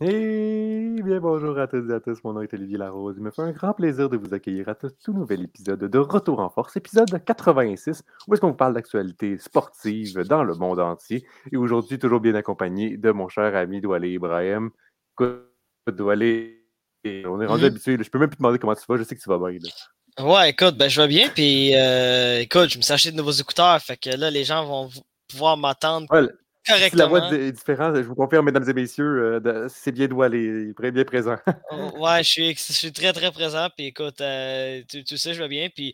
Et bien bonjour à toutes et à tous, mon nom est Olivier Larose. Il me fait un grand plaisir de vous accueillir à ce tout nouvel épisode de Retour en Force, épisode 86, où est-ce qu'on vous parle d'actualité sportive dans le monde entier. Et aujourd'hui, toujours bien accompagné de mon cher ami Doualé Ibrahim. Écoute, Doualé, on est rendu Mhm. habitué, je peux même plus te demander comment tu vas, je sais que tu vas bien. là. Ouais, écoute, ben, je vais bien, puis euh, écoute, je me suis acheté de nouveaux écouteurs, fait que là, les gens vont pouvoir m'entendre Ouais, si la voix est différente, je vous confirme, mesdames et messieurs, euh, c'est bien est très bien présent. Oh, Ouais, je suis, je suis très, très présent, puis écoute, euh, tu, tu sais, je vais bien, puis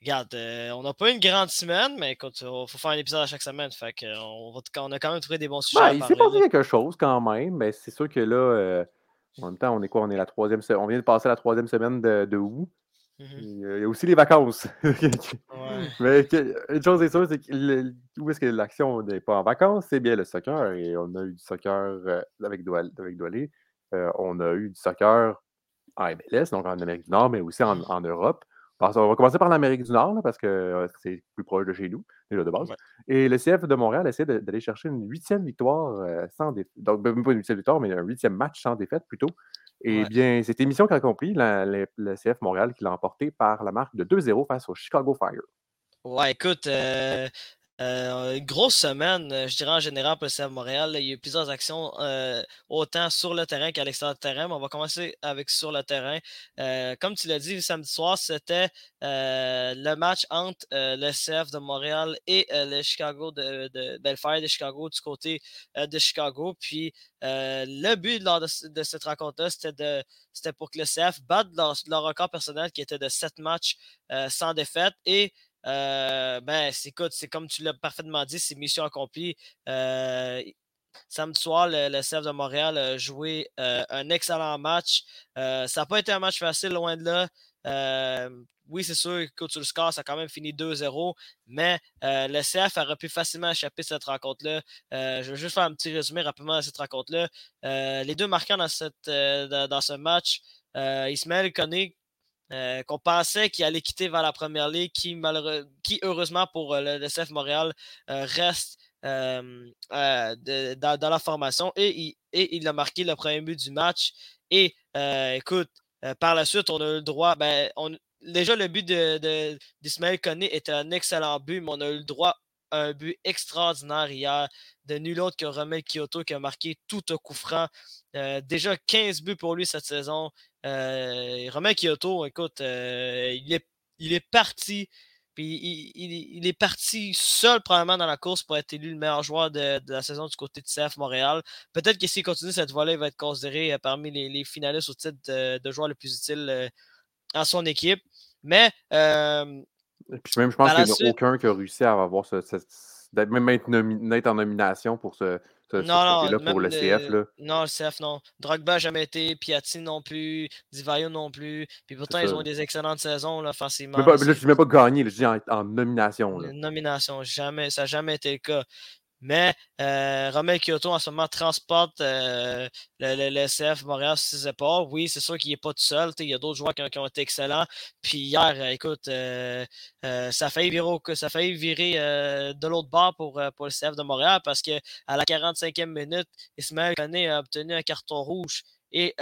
regarde, euh, on n'a pas une grande semaine, mais écoute, il faut faire un épisode à chaque semaine, fait euh, on, va, on a quand même trouvé des bons sujets Ben, il s'est passé quelque chose quand même, mais c'est sûr que là, en même temps, on est quoi? On est la troisième se- On vient de passer la troisième semaine de, de août. Il y a il y a aussi les vacances. Ouais. mais une chose est sûre, c'est que le- où est-ce que l'action n'est pas en vacances, c'est bien le soccer. Et on a eu du soccer euh, avec, Doual, avec Doualé. Euh, on a eu du soccer en MLS, donc en Amérique du Nord, mais aussi en, en Europe. On va commencer par l'Amérique du Nord, là, parce que euh, c'est plus proche de chez nous, déjà de base. Ouais. Et le CF de Montréal essaie d'aller chercher une huitième victoire euh, sans défaite. Donc, même pas une huitième victoire, mais un huitième match sans défaite plutôt. Et Ouais. bien, cette émission qui a compris, la- le, le CF Montréal qui l'a emporté par la marque de 2-0 face au Chicago Fire. Ouais, écoute, euh, euh, grosse semaine, euh, je dirais en général pour le CF Montréal. il y a eu plusieurs actions, euh, autant sur le terrain qu'à l'extérieur du terrain. Mais on va commencer avec sur le terrain. Euh, comme tu l'as dit, samedi soir, c'était le match entre le CF de Montréal et le Chicago de, de le Fire de Chicago du côté de Chicago. Puis le but de, ce- de cette rencontre-là, c'était pour que le CF batte leur, record personnel qui était de 7 matchs sans défaite. Et euh, ben, écoute, c'est comme tu l'as parfaitement dit, c'est mission accomplie. Euh, samedi soir, le, CF de Montréal a joué euh, un excellent match. Ça n'a pas été un match facile, loin de là. Oui, c'est sûr, écoute, sur le score, ça a quand même fini 2-0, mais le CF aurait pu facilement échapper cette rencontre-là. Je vais juste faire un petit résumé rapidement de cette rencontre-là. Les deux marquants dans, cette, ce match, Ismaël Koné, euh, qu'on pensait qu'il allait quitter vers la première ligue, qui, qui heureusement pour euh, le, le CF Montréal euh, reste de- dans, la formation et il, a marqué le premier but du match. Et écoute, par la suite, on a eu le droit. Ben, déjà, le but de, de- d'Ismaël Koné était un excellent but, mais on a eu le droit un but extraordinaire hier de nul autre que Romel Kyoto qui a marqué tout un coup franc. Euh, déjà 15 buts pour lui cette saison. Euh, Romain Kyoto, écoute, euh, il, est, parti. Il, est parti seul probablement dans la course pour être élu le meilleur joueur de, la saison du côté de CF Montréal. Peut-être que s'il continue cette voie-là, il va être considéré euh, parmi les, finalistes au titre de, joueur le plus utile en son équipe. Mais puis même, je pense qu'il n'y en a suite- aucun qui a réussi à avoir ce, ce- d'être même être, nomi- en nomination pour ce, ce, non, non, trophée-là pour le CF. Là. non, le CF, non. Drogba n'a jamais été, Piatti non plus, Divayo non plus. Puis pourtant, ils ont eu des excellentes saisons, là, offensivement. Mais pas- là, là, je ne dis même pas gagné, là, je dis en, en nomination. là. Nomination, jamais, ça n'a jamais été le cas. Mais euh, Romel Kyoto en ce moment transporte euh, le, CF Montréal sur ses épaules. Oui, c'est sûr qu'il n'est pas tout seul. Il y a d'autres joueurs qui ont, été excellents. Puis hier, euh, écoute, euh, ça a failli virer, de l'autre bord pour, pour le CF de Montréal parce qu'à la 45e minute, Ismaël Koné a obtenu un carton rouge et,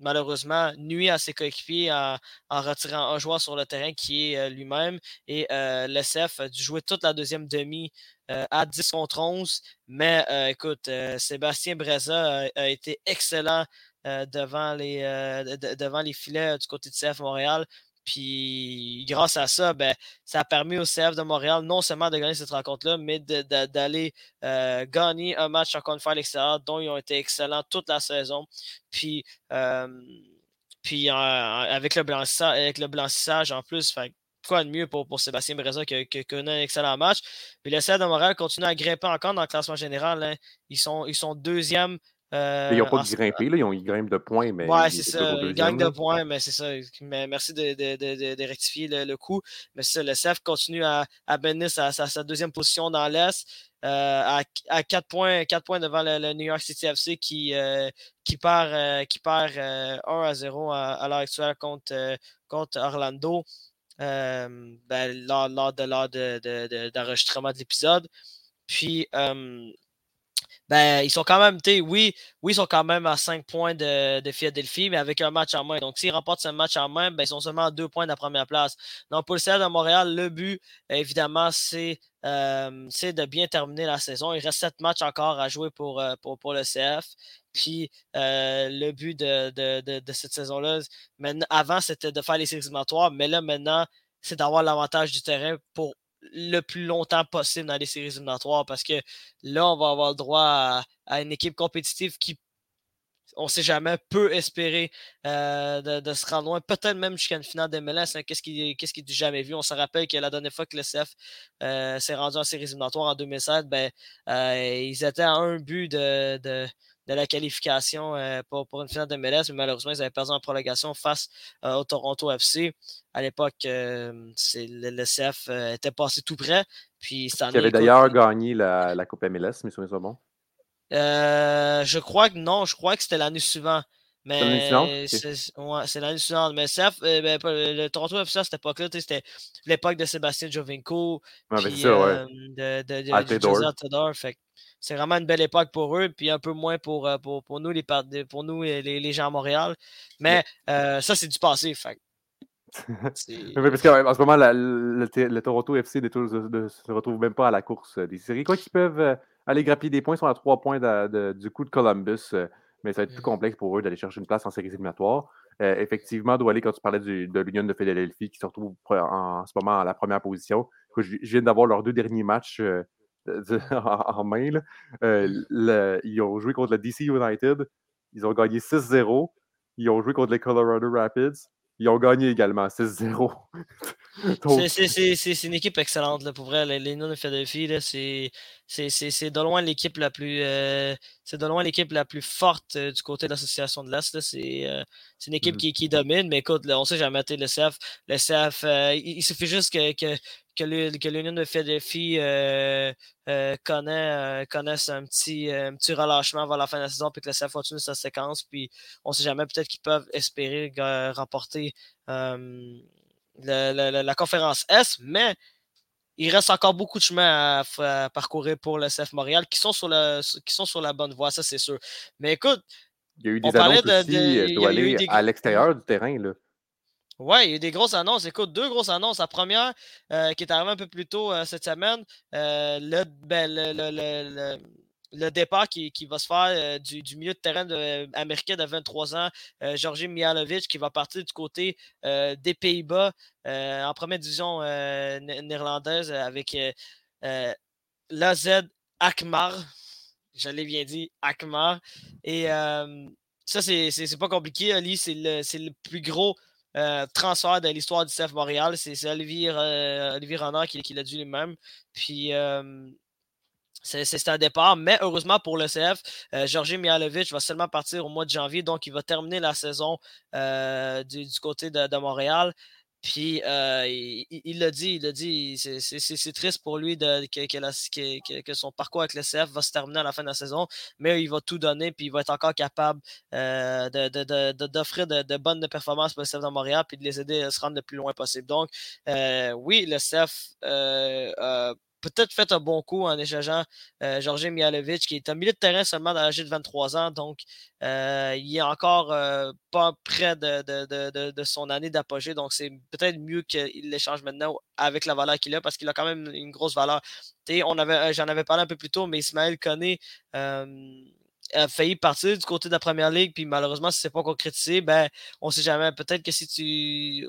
malheureusement nuit à ses coéquipiers en, retirant un joueur sur le terrain qui est euh, lui-même. Et euh, le CF a dû jouer toute la deuxième demi euh, à 10 contre 11. Mais euh, écoute, Sébastien Breza a, été excellent devant, les, de- de- devant les filets du côté du CF Montréal. Puis grâce à ça, ben, ça a permis au CF de Montréal non seulement de gagner cette rencontre-là, mais d'aller euh, gagner un match encore une fois à l'extérieur, dont ils ont été excellents toute la saison. Puis, euh, puis avec, le blanchissage, en plus, quoi de mieux pour, Sébastien Breza que, que un excellent match. Puis le CF de Montréal continue à grimper encore dans le classement général. hein. Ils, sont, ils sont. Euh, ils n'ont pas grimpé, là, ils, ont, ils grimpent de points, mais Ouais, ils c'est ça. toujours Il deuxième, gagne de points, mais c'est ça. Mais merci de, de, de, de- de rectifier le, le coup. Mais c'est ça, le CF continue à, à mener sa, sa, sa deuxième position dans l'Est. euh, à, à 4 points, 4 points devant le, le New York City FC qui, euh, qui perd, euh, qui perd euh, 1 à 0 à, à l'heure actuelle contre, contre Orlando ben, lors, lors de l'heure de, de, de- d'enregistrement de l'épisode. Puis, ben, ils sont quand même, oui, oui, ils sont quand même à 5 points de, de Philadelphie, mais avec un match en main. Donc, s'ils remportent ce match en main, ben, ils sont seulement à 2 points de la première place. Donc, pour le CF de Montréal, le but, évidemment, c'est euh, de bien terminer la saison. Il reste 7 matchs encore à jouer pour, euh, pour, pour le CF. Puis euh, le but de, de, de, cette saison-là, avant, c'était de faire les séries mais là, maintenant, c'est d'avoir l'avantage du terrain pour le plus longtemps possible dans les séries éliminatoires parce que là, on va avoir le droit à, une équipe compétitive qui, on ne sait jamais, peut espérer euh, de, se rendre loin, peut-être même jusqu'à une finale de MLS. Qu'est-ce qui, qu'est-ce jamais vu? On se rappelle que la dernière fois que le CF euh, s'est rendu en séries éliminatoires en 2007, ben, euh, ils étaient à un but de la qualification euh, pour, pour, une finale de MLS, mais malheureusement, ils avaient perdu en prolongation face euh, au Toronto FC. À l'époque, euh, le, CF était passé tout près. Puis Qui avait d'ailleurs gagné la, la, Coupe MLS, mais c'est bon. je crois que non, je crois que c'était l'année suivante. Mais c'est l'année suivante. Mais CF, ben, le Toronto FC à cette époque-là, c'était l'époque de Sébastien Jovinko. Ouais, puis, ça, ouais. de, de, de, Fait c'est vraiment une belle époque pour eux, puis un peu moins pour, euh, pour, pour nous, les, pour nous les, les, gens à Montréal. Mais euh, ça, c'est du passé. Fait. parce qu'en ce moment, le, Toronto FC ne se retrouve même pas à la course des séries. Quoi qu'ils peuvent euh, aller grappiller des points, ils sont à trois points du coup de Columbus, mais ça va être plus mmh. complexe pour eux d'aller chercher une place en séries éliminatoires. effectivement, aller quand tu parlais de l'Union de Philadelphie qui se retrouve en, ce moment à la première position, je, viens d'avoir leurs deux derniers matchs en, main. Euh, ils ont joué contre le DC United. Ils ont gagné 6-0. Ils ont joué contre les Colorado Rapids. Ils ont gagné également 6-0. c'est une équipe excellente, là, pour vrai. Les, les de Philadelphie, c'est de loin l'équipe la plus euh, c'est de loin l'équipe la plus forte euh, du côté de l'association de l'Est. C'est une équipe mm. qui, qui, domine, mais écoute, on sait jamais le CF. Le CF, il, suffit juste que, que, que l'Union de Philadelphie euh, euh, euh, connaisse un petit, un petit relâchement vers la fin de la saison, puis que le CF continue sa séquence. Puis on ne sait jamais, peut-être qu'ils peuvent espérer remporter la, conférence S, mais il reste encore beaucoup de chemin à, parcourir pour le CF Montréal qui sont sur, la, qui sont sur la bonne voie, ça c'est sûr. Mais écoute, il y a eu des annonces aussi, aller à l'extérieur du terrain. Là. Oui, il y a eu des grosses annonces. Écoute, deux grosses annonces. La première, euh, qui est arrivée un peu plus tôt euh, cette semaine, euh, ben, le, le, départ qui, va se faire du, milieu de terrain américain de 23 ans, Georgi Mihalovic, qui va partir du côté des Pays-Bas en première division néerlandaise avec l'AZ Akmar. Je l'ai bien dit, Akmar. Et ça, c'est pas compliqué, Ali. C'est le, le plus gros euh, transfert de l'histoire du CF Montréal. C'est Olivier, euh, Olivier Renard qui, l'a dit lui-même. Puis euh, c'est un départ, mais heureusement pour le CF, euh, Georgi Mihalovic va seulement partir au mois de janvier, donc il va terminer la saison du, côté de, Montréal. Puis euh, il l'a dit, il l'a dit, c'est triste pour lui que, son parcours avec le CF va se terminer à la fin de la saison, mais il va tout donner, puis il va être encore capable euh, d'offrir de, bonnes performances pour le CF de Montréal, puis de les aider à se rendre le plus loin possible. Donc, euh, oui, le CF peut-être fait un bon coup en échangeant euh, Georgi Mihalovic, qui est un milieu de terrain seulement dans l'âge de 23 ans, donc euh, il est encore euh, pas près de, son année d'apogée, donc c'est peut-être mieux qu'il l'échange maintenant avec la valeur qu'il a, parce qu'il a quand même une grosse valeur. J'en avais, avais parlé un peu plus tôt, mais Ismaël connaît a failli partir du côté de la première ligue, puis malheureusement, si c'est pas concrétisé, ben, on sait jamais. Peut-être que si tu,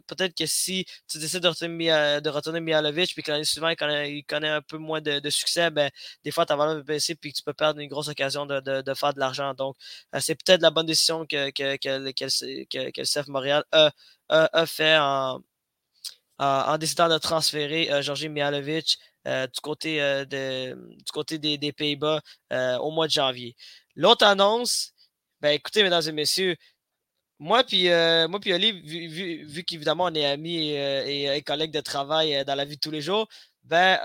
tu décides de retourner, de Mihalovic, puis que l'année suivante, il connaît, un peu moins de, succès, ben, des fois, ta valeur peut baisser, puis tu peux perdre une grosse occasion de, faire de l'argent. Donc, euh, c'est peut-être la bonne décision que, le CF Montréal a, a, fait en, décidant de transférer euh, Georgi Mihalovic euh, du côté, de, du côté des Pays-Bas au mois de janvier. L'autre annonce, ben écoutez, mesdames et messieurs, moi puis euh, moi puis Oli, vu, qu'évidemment on est amis euh, et, collègues de travail euh, dans la vie de tous les jours, ben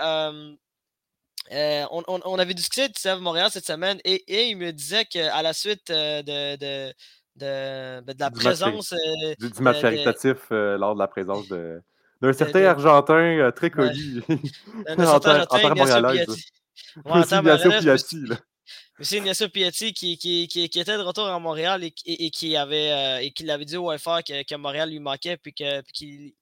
on, avait discuté de Sèvres Montréal cette semaine et, il me disait qu'à la suite de, de, de, ben, la présence. du, match caritatif lors de la présence d'un certain Argentin très connu. en terre montréalaise. Ignacio Piatti, là. C'est Ignacio Piatti qui, était de retour à Montréal et, qui avait et qui l'avait dit au FR que, que, Montréal lui manquait puis qu'il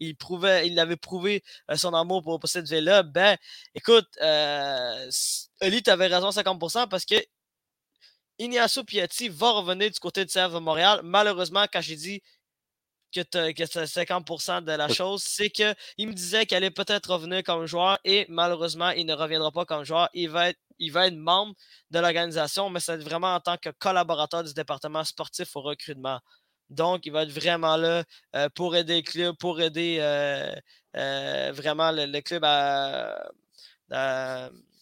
il prouvait, il avait prouvé son amour pour, cette ville-là. Ben, écoute, euh, Oli, tu avais raison 50% parce que Ignacio Piatti va revenir du côté de de Montréal. Malheureusement, quand j'ai dit que, que c'est 50% de la chose, c'est qu'il me disait qu'il allait peut-être revenir comme joueur et malheureusement, il ne reviendra pas comme joueur. Il va être, il va être membre de l'organisation, mais c'est vraiment en tant que collaborateur du département sportif au recrutement. Donc, il va être vraiment là euh, pour aider le club, pour aider euh, euh, vraiment le, club à,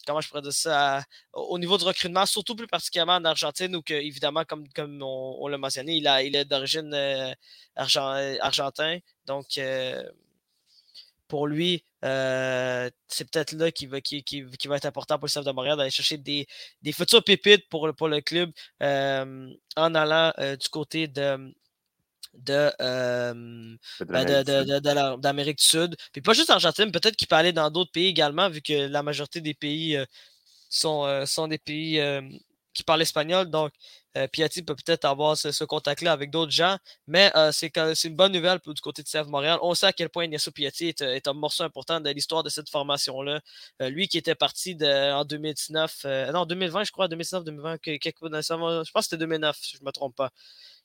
comment je pourrais dire ça, au niveau du recrutement, surtout plus particulièrement en Argentine, où que, évidemment, comme, comme on, l'a mentionné, il, est d'origine argentin. Donc, pour lui, c'est peut-être là qui va, qui, qui, va être important pour le staff de Montréal d'aller chercher des, des futurs pépites pour, pour le club en allant du côté de, euh, ben, de, d'Amérique du Sud. Puis pas juste Argentine, peut-être qu'il peut aller dans d'autres pays également, vu que la majorité des pays euh, sont, euh, sont des pays qui parlent espagnol. Donc, Piatti peut peut-être avoir ce, contact-là avec d'autres gens. Mais c'est, c'est une bonne nouvelle du côté de CF Montréal. On sait à quel point Ignacio Piatti est, un morceau important de l'histoire de cette formation-là. lui qui était parti de, en 2019, non, 2020, je crois, 2019, 2020, je pense que c'était 2009, si je ne me trompe pas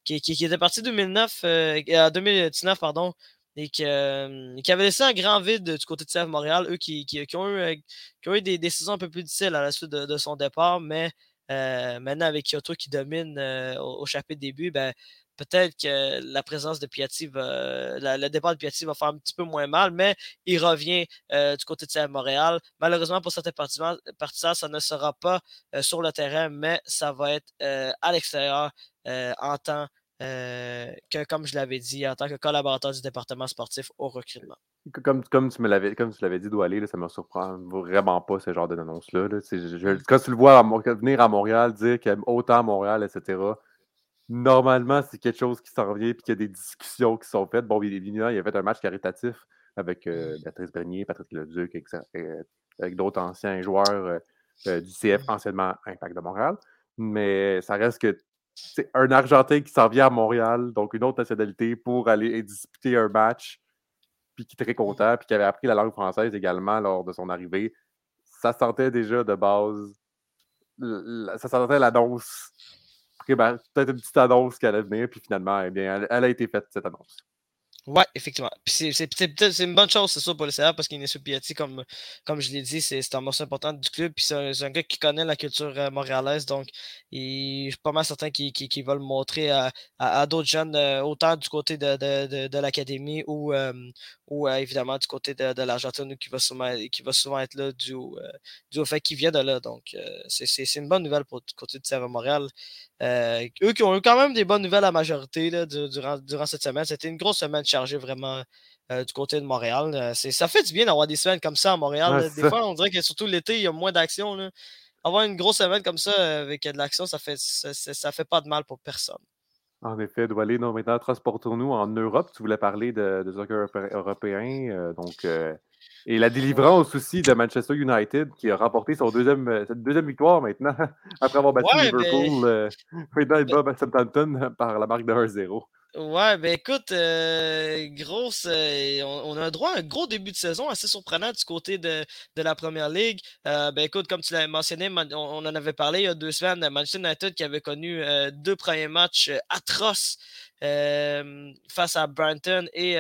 qui, était parti 2009, euh, 2019, pardon, et euh, qui avait laissé un grand vide du côté de CF Montréal, eux qui, ont eu, euh, qui, ont eu, des décisions un peu plus difficiles à la suite de, son départ, mais euh, maintenant avec Kyoto qui domine au, chapitre début, ben, peut-être que la présence de Piatti va, le départ de Piatti va faire un petit peu moins mal, mais il revient du côté de CF Montréal. Malheureusement, pour certains partisans, ça ne sera pas sur le terrain, mais ça va être à l'extérieur euh, en tant euh, que, comme je l'avais dit, en tant que collaborateur du département sportif au recrutement. Comme, comme tu me l'avais comme tu l'avais dit Doualé, ça me surprend vraiment pas ce genre d'annonce-là. Mm. Quand tu le vois venir à Montréal, dire qu'il aime autant Montréal, etc., normalement, c'est quelque chose qui s'en vient et qu'il y a des discussions qui sont faites. Bon, il est venu, il a fait un match caritatif avec euh, mm. Patrice Bernier, Patrick Leduc, avec, d'autres anciens joueurs du CF, mm. anciennement Impact de Montréal. Mais ça reste que c'est un Argentin qui s'en vient à Montréal, donc une autre nationalité, pour aller disputer un match, puis qui est très content, puis qui avait appris la langue française également lors de son arrivée. Ça sentait déjà de base, ça sentait l'annonce, peut-être une petite annonce qui allait venir, puis finalement, eh bien, elle a été faite, cette annonce. Ouais, effectivement. c'est une bonne chose, c'est ça, pour le CR, parce sur Piatti, comme, comme je l'ai dit, c'est un morceau important du club. Puis c'est un, gars qui connaît la culture euh, montréalaise, donc je suis pas mal certain qu'il va le montrer à, à, d'autres jeunes, euh, autant du côté de, de, de, l'académie ou, euh, ou évidemment du côté de, l'Argentine, qui, va souvent, qui va souvent être là du, du au fait qu'il vient de là. Donc c'est une bonne nouvelle pour du côté de CR Montréal. eux qui ont eu quand même des bonnes nouvelles à majorité là, durant, durant cette semaine. C'était une grosse semaine chargé vraiment euh, du côté de Montréal. Euh, ça fait du bien d'avoir des semaines comme ça à Montréal. des fois, on dirait que surtout l'été, il y a moins d'action. Avoir une grosse semaine comme ça euh, avec de l'action, ça fait, ça, fait pas de mal pour personne. En effet, aller non, maintenant, transportons-nous en Europe. Tu voulais parler de, de soccer européen. donc, et la délivrance aussi de Manchester United qui a remporté son deuxième, deuxième victoire maintenant, après avoir battu Liverpool. maintenant, il bat Southampton par la marque de 1-0. Ouais, ben écoute, euh, grosse, euh, on, a droit à un gros début de saison assez surprenant du côté de, de la première ligue. Euh, ben écoute, comme tu l'as mentionné, on, en avait parlé il y a deux semaines, Manchester United qui avait connu deux premiers matchs atroces face à Brighton et,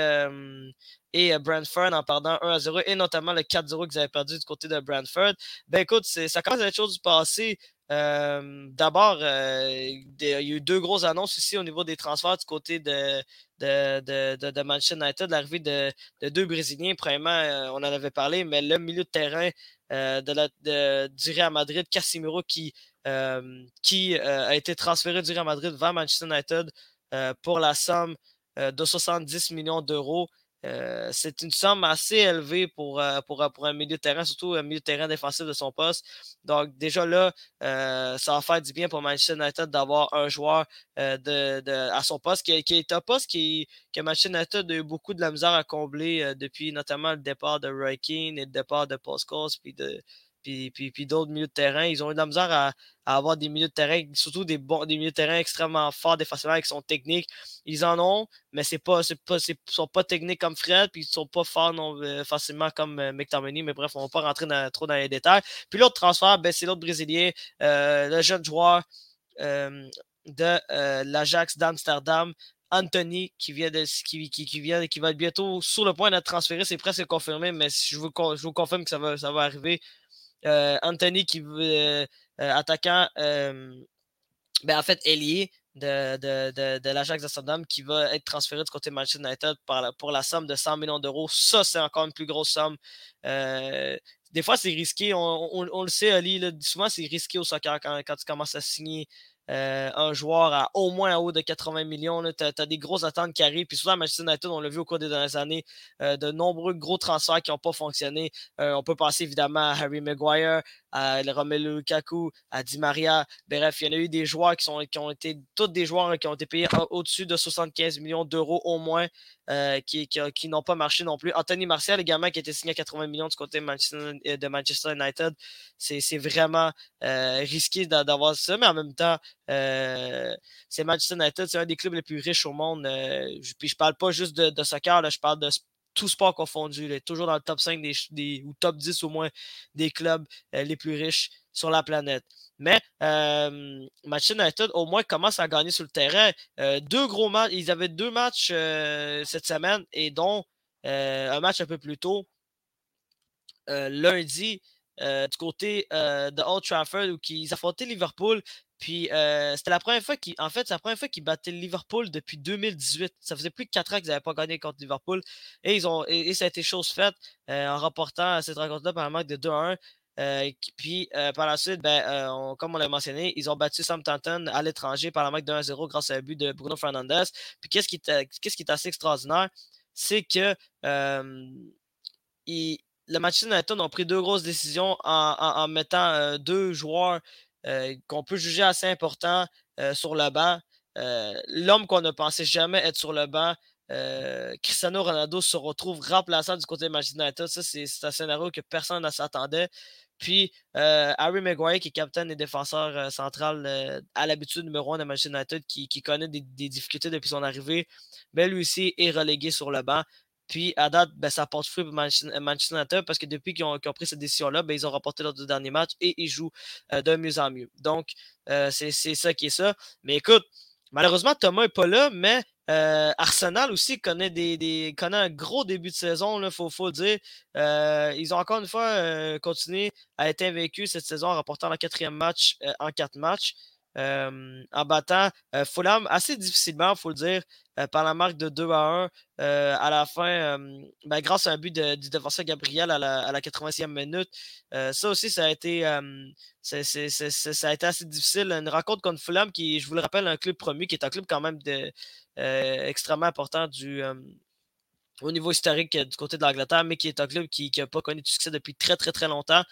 et Brentford en perdant 1 à 0 et notamment le 4-0 qu'ils avaient perdu du côté de Brentford. Ben écoute, ça commence à être chose du passé. Euh, d'abord, euh, il y a eu deux grosses annonces ici au niveau des transferts du côté de, Manchester United, l'arrivée de, deux Brésiliens. Premièrement, euh, on en avait parlé, mais le milieu de terrain du Real Madrid, Casimiro, qui a été transféré du Real Madrid vers Manchester United pour la somme de 70 millions d'euros. Euh, c'est une somme assez élevée pour, euh, pour, pour, un milieu de terrain, surtout un milieu de terrain défensif de son poste. Donc, déjà là, euh, ça va faire du bien pour Manchester United d'avoir un joueur de, de, à son poste qui, qui, est un poste qui, que Manchester United a eu beaucoup de la misère à combler depuis notamment le départ de Roy et le départ de Paul Scholes puis de, puis, puis, puis d'autres milieux de terrain. Ils ont eu de la misère à, avoir des milieux de terrain, surtout des, des milieux de terrain extrêmement forts défensivement qui sont techniques. Ils en ont, mais c'est pas, c'est pas, sont pas techniques comme Fred, puis ils sont pas forts non, euh, facilement comme euh, McTominay, mais bref, on va pas rentrer trop dans les détails. Puis l'autre transfert, ben, c'est l'autre Brésilien, euh, le jeune joueur de l'Ajax d'Amsterdam, Anthony qui vient de qui, qui, vient qui va être bientôt sur le point d'être transféré, c'est presque confirmé, mais je vous, je vous confirme que ça va, ça va arriver. Euh, Anthony qui veut euh, euh, attaquant ben en fait ailier de, de, de, de l'Ajax d'Amsterdam qui va être transféré du côté Manchester United pour la somme de 100 millions d'euros. Ça, c'est encore une plus grosse somme. des fois, c'est risqué. On, le sait, Ali, souvent, c'est risqué au soccer quand, quand tu commences à signer euh, un joueur à au moins en haut de 80 millions. Tu as, des grosses attentes qui arrivent. Puis souvent, à Manchester United, on l'a vu au cours des dernières années, euh, de nombreux gros transferts qui n'ont pas fonctionné. Euh, on peut penser évidemment à Harry Maguire, à Romelu Lukaku, à Di Maria. Bref, il y en a eu des joueurs qui, ont été, tous des joueurs qui ont été payés au-dessus de 75 millions d'euros au moins, qui, qui, n'ont pas marché non plus. Anthony Martial également, qui a été signé à 80 millions du côté de Manchester United. C'est vraiment risqué d'avoir ça, mais en même temps, euh, c'est Manchester United, c'est un des clubs les plus riches au monde. Euh, puis je parle pas juste de, soccer, là, je parle de tout sport confondu. Là, toujours dans le top 5 des, ou top 10 au moins des clubs euh, les plus riches sur la planète. Mais Manchester United au moins commence à gagner sur le terrain. deux gros matchs, ils avaient deux matchs cette semaine et dont un match un peu plus tôt. lundi, du côté de Old Trafford où ils affrontaient Liverpool. Puis euh, c'était la première fois qu'ils. En fait, la première fois qu'ils battaient Liverpool depuis 2018. Ça faisait plus de 4 ans qu'ils n'avaient pas gagné contre Liverpool. Et ils ont. Et, ça a été chose faite euh, en remportant cette rencontre-là par un marque de 2-1. Euh, puis par la suite, ben, comme on l'a mentionné, ils ont battu Southampton à l'étranger par la marque de 1-0 grâce à un but de Bruno Fernandez. Puis qu'est-ce qui, qui est assez extraordinaire, c'est que le Manchester United ont pris deux grosses décisions en mettant deux joueurs qu'on peut juger assez important euh, sur le banc. Euh, l'homme qu'on ne pensait jamais être sur le banc, Cristiano Ronaldo se retrouve remplaçant du côté de Manchester United. Ça, c'est un scénario que personne ne s'attendait. Puis Harry Maguire, qui est capitaine et défenseur central à l'habitude numéro 1 de Manchester United, qui, connaît des, difficultés depuis son arrivée, ben, lui aussi est relégué sur le banc. Puis à date, ben, ça porte fruit pour Manchester United parce que depuis qu'ils ont, pris cette décision-là, ben, ils ont remporté leurs deux derniers matchs et ils jouent euh, de mieux en mieux. Donc, euh, c'est ça qui est ça. Mais écoute, malheureusement, Thomas n'est pas là, mais euh, Arsenal aussi connaît, des, connaît un gros début de saison, il faut, faut, le dire. ils ont encore une fois continué à être invaincus cette saison en remportant le quatrième match en quatre matchs en battant Fulham assez difficilement, il faut le dire, par la marque de 2 à 1 à la fin, ben, grâce à un but du défenseur Gabriel à la, 80e minute. ça aussi, ça a été assez difficile. Une rencontre contre Fulham, qui, je vous le rappelle, un club promu, qui est un club quand même de, extrêmement important au niveau historique du côté de l'Angleterre, mais qui est un club qui n'a pas connu de succès depuis très, très, très longtemps.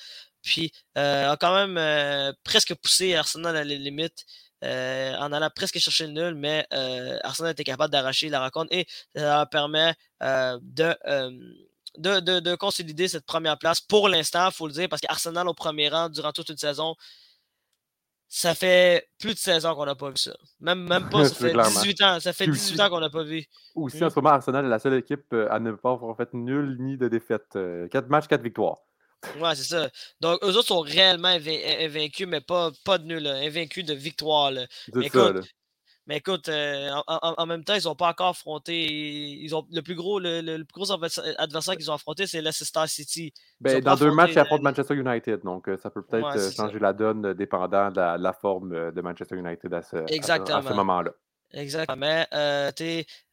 Puis euh, a quand même euh, presque poussé Arsenal à la limite. Euh, en allant presque chercher le nul, mais Arsenal était capable d'arracher la rencontre et ça leur permet de, de, consolider cette première place pour l'instant, il faut le dire, parce qu'Arsenal au premier rang durant toute une saison, ça fait plus de 16 ans qu'on n'a pas vu ça. Même, même pas, ça fait 18 ans. Ça fait 18 ans qu'on n'a pas vu. Aussi, en hmm. ce moment, Arsenal est la seule équipe à ne pas avoir fait nul ni de défaite. 4 matchs, 4 victoires. Ouais, c'est ça. Donc, eux autres sont réellement invaincus, mais pas, pas de nul, invaincus de victoire. Mais écoute, mais écoute euh, en, même temps, ils n'ont pas encore affronté. Ils ont, le, plus gros, le, plus gros adversaire qu'ils ont affronté, c'est Leicester City. Ben, dans deux matchs, ils affrontent Manchester United. Donc, euh, ça peut peut-être euh, changer la donne dépendant de la, forme de Manchester United à ce, à ce, moment-là. Exactement. Mais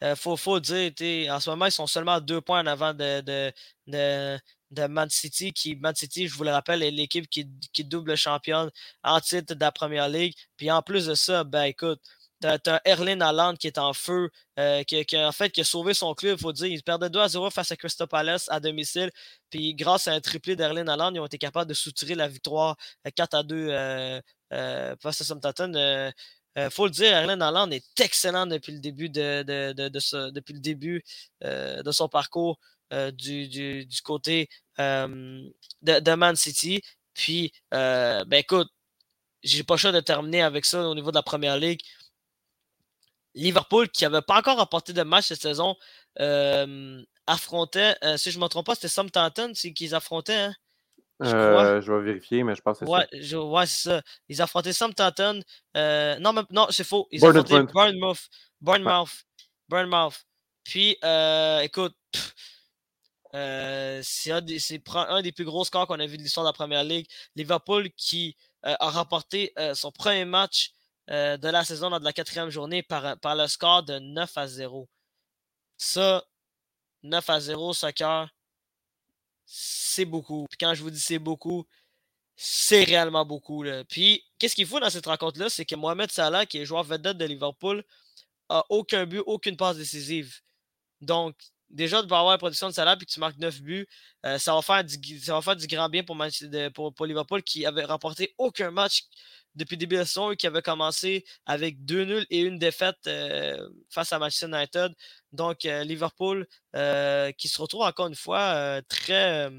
il faut, faut dire, en ce moment, ils sont seulement deux points en avant de, de, de, de Man City, qui, Man City, je vous le rappelle, est l'équipe qui, qui double championne en titre de la Première Ligue. Puis en plus de ça, ben écoute, t'as as Erling Haaland qui est en feu, euh, qui, qui, en fait qui a sauvé son club, il faut dire. Il perdait 2 à 0 face à Crystal Palace à domicile. Puis grâce à un triplé d'Erling Haaland, ils ont été capables de soutirer la victoire 4 euh, à 2 euh, face à Southampton. Il faut le dire, Erling Haaland est excellent depuis le début de, de, de, de depuis le début de son parcours. Euh, du, du, côté de, Man City. Puis, ben écoute, j'ai pas le choix de terminer avec ça au niveau de la première ligue. Liverpool, qui n'avait pas encore remporté de match cette saison, affrontait, si je ne me trompe pas, c'était Southampton qu'ils affrontaient. Hein? Je, je, vais vérifier, mais je pense que c'est ouais, ça. ouais, c'est ça. Ils affrontaient Southampton. non, non c'est faux. Ils affrontaient Bournemouth. Bournemouth. Bournemouth. Puis, écoute, c'est un, des plus gros scores qu'on a vu de l'histoire de la Première Ligue. Liverpool qui a remporté son premier match de la saison dans la quatrième journée par, le score de 9 à 0. Ça, 9 à 0, soccer, c'est beaucoup. Puis quand je vous dis c'est beaucoup, c'est réellement beaucoup. Puis, qu'est-ce qu'il faut dans cette rencontre-là? C'est que Mohamed Salah, qui est joueur vedette de Liverpool, a aucun but, aucune passe décisive. Donc, déjà, de avoir la production de Salah puis que tu marques 9 buts, euh, ça, va faire du, ça va faire du grand bien pour, pour, pour, Liverpool qui avait remporté aucun match depuis le début de la saison et qui avait commencé avec deux nuls et une défaite euh, face à Manchester United. Donc, euh, Liverpool qui se retrouve encore une fois très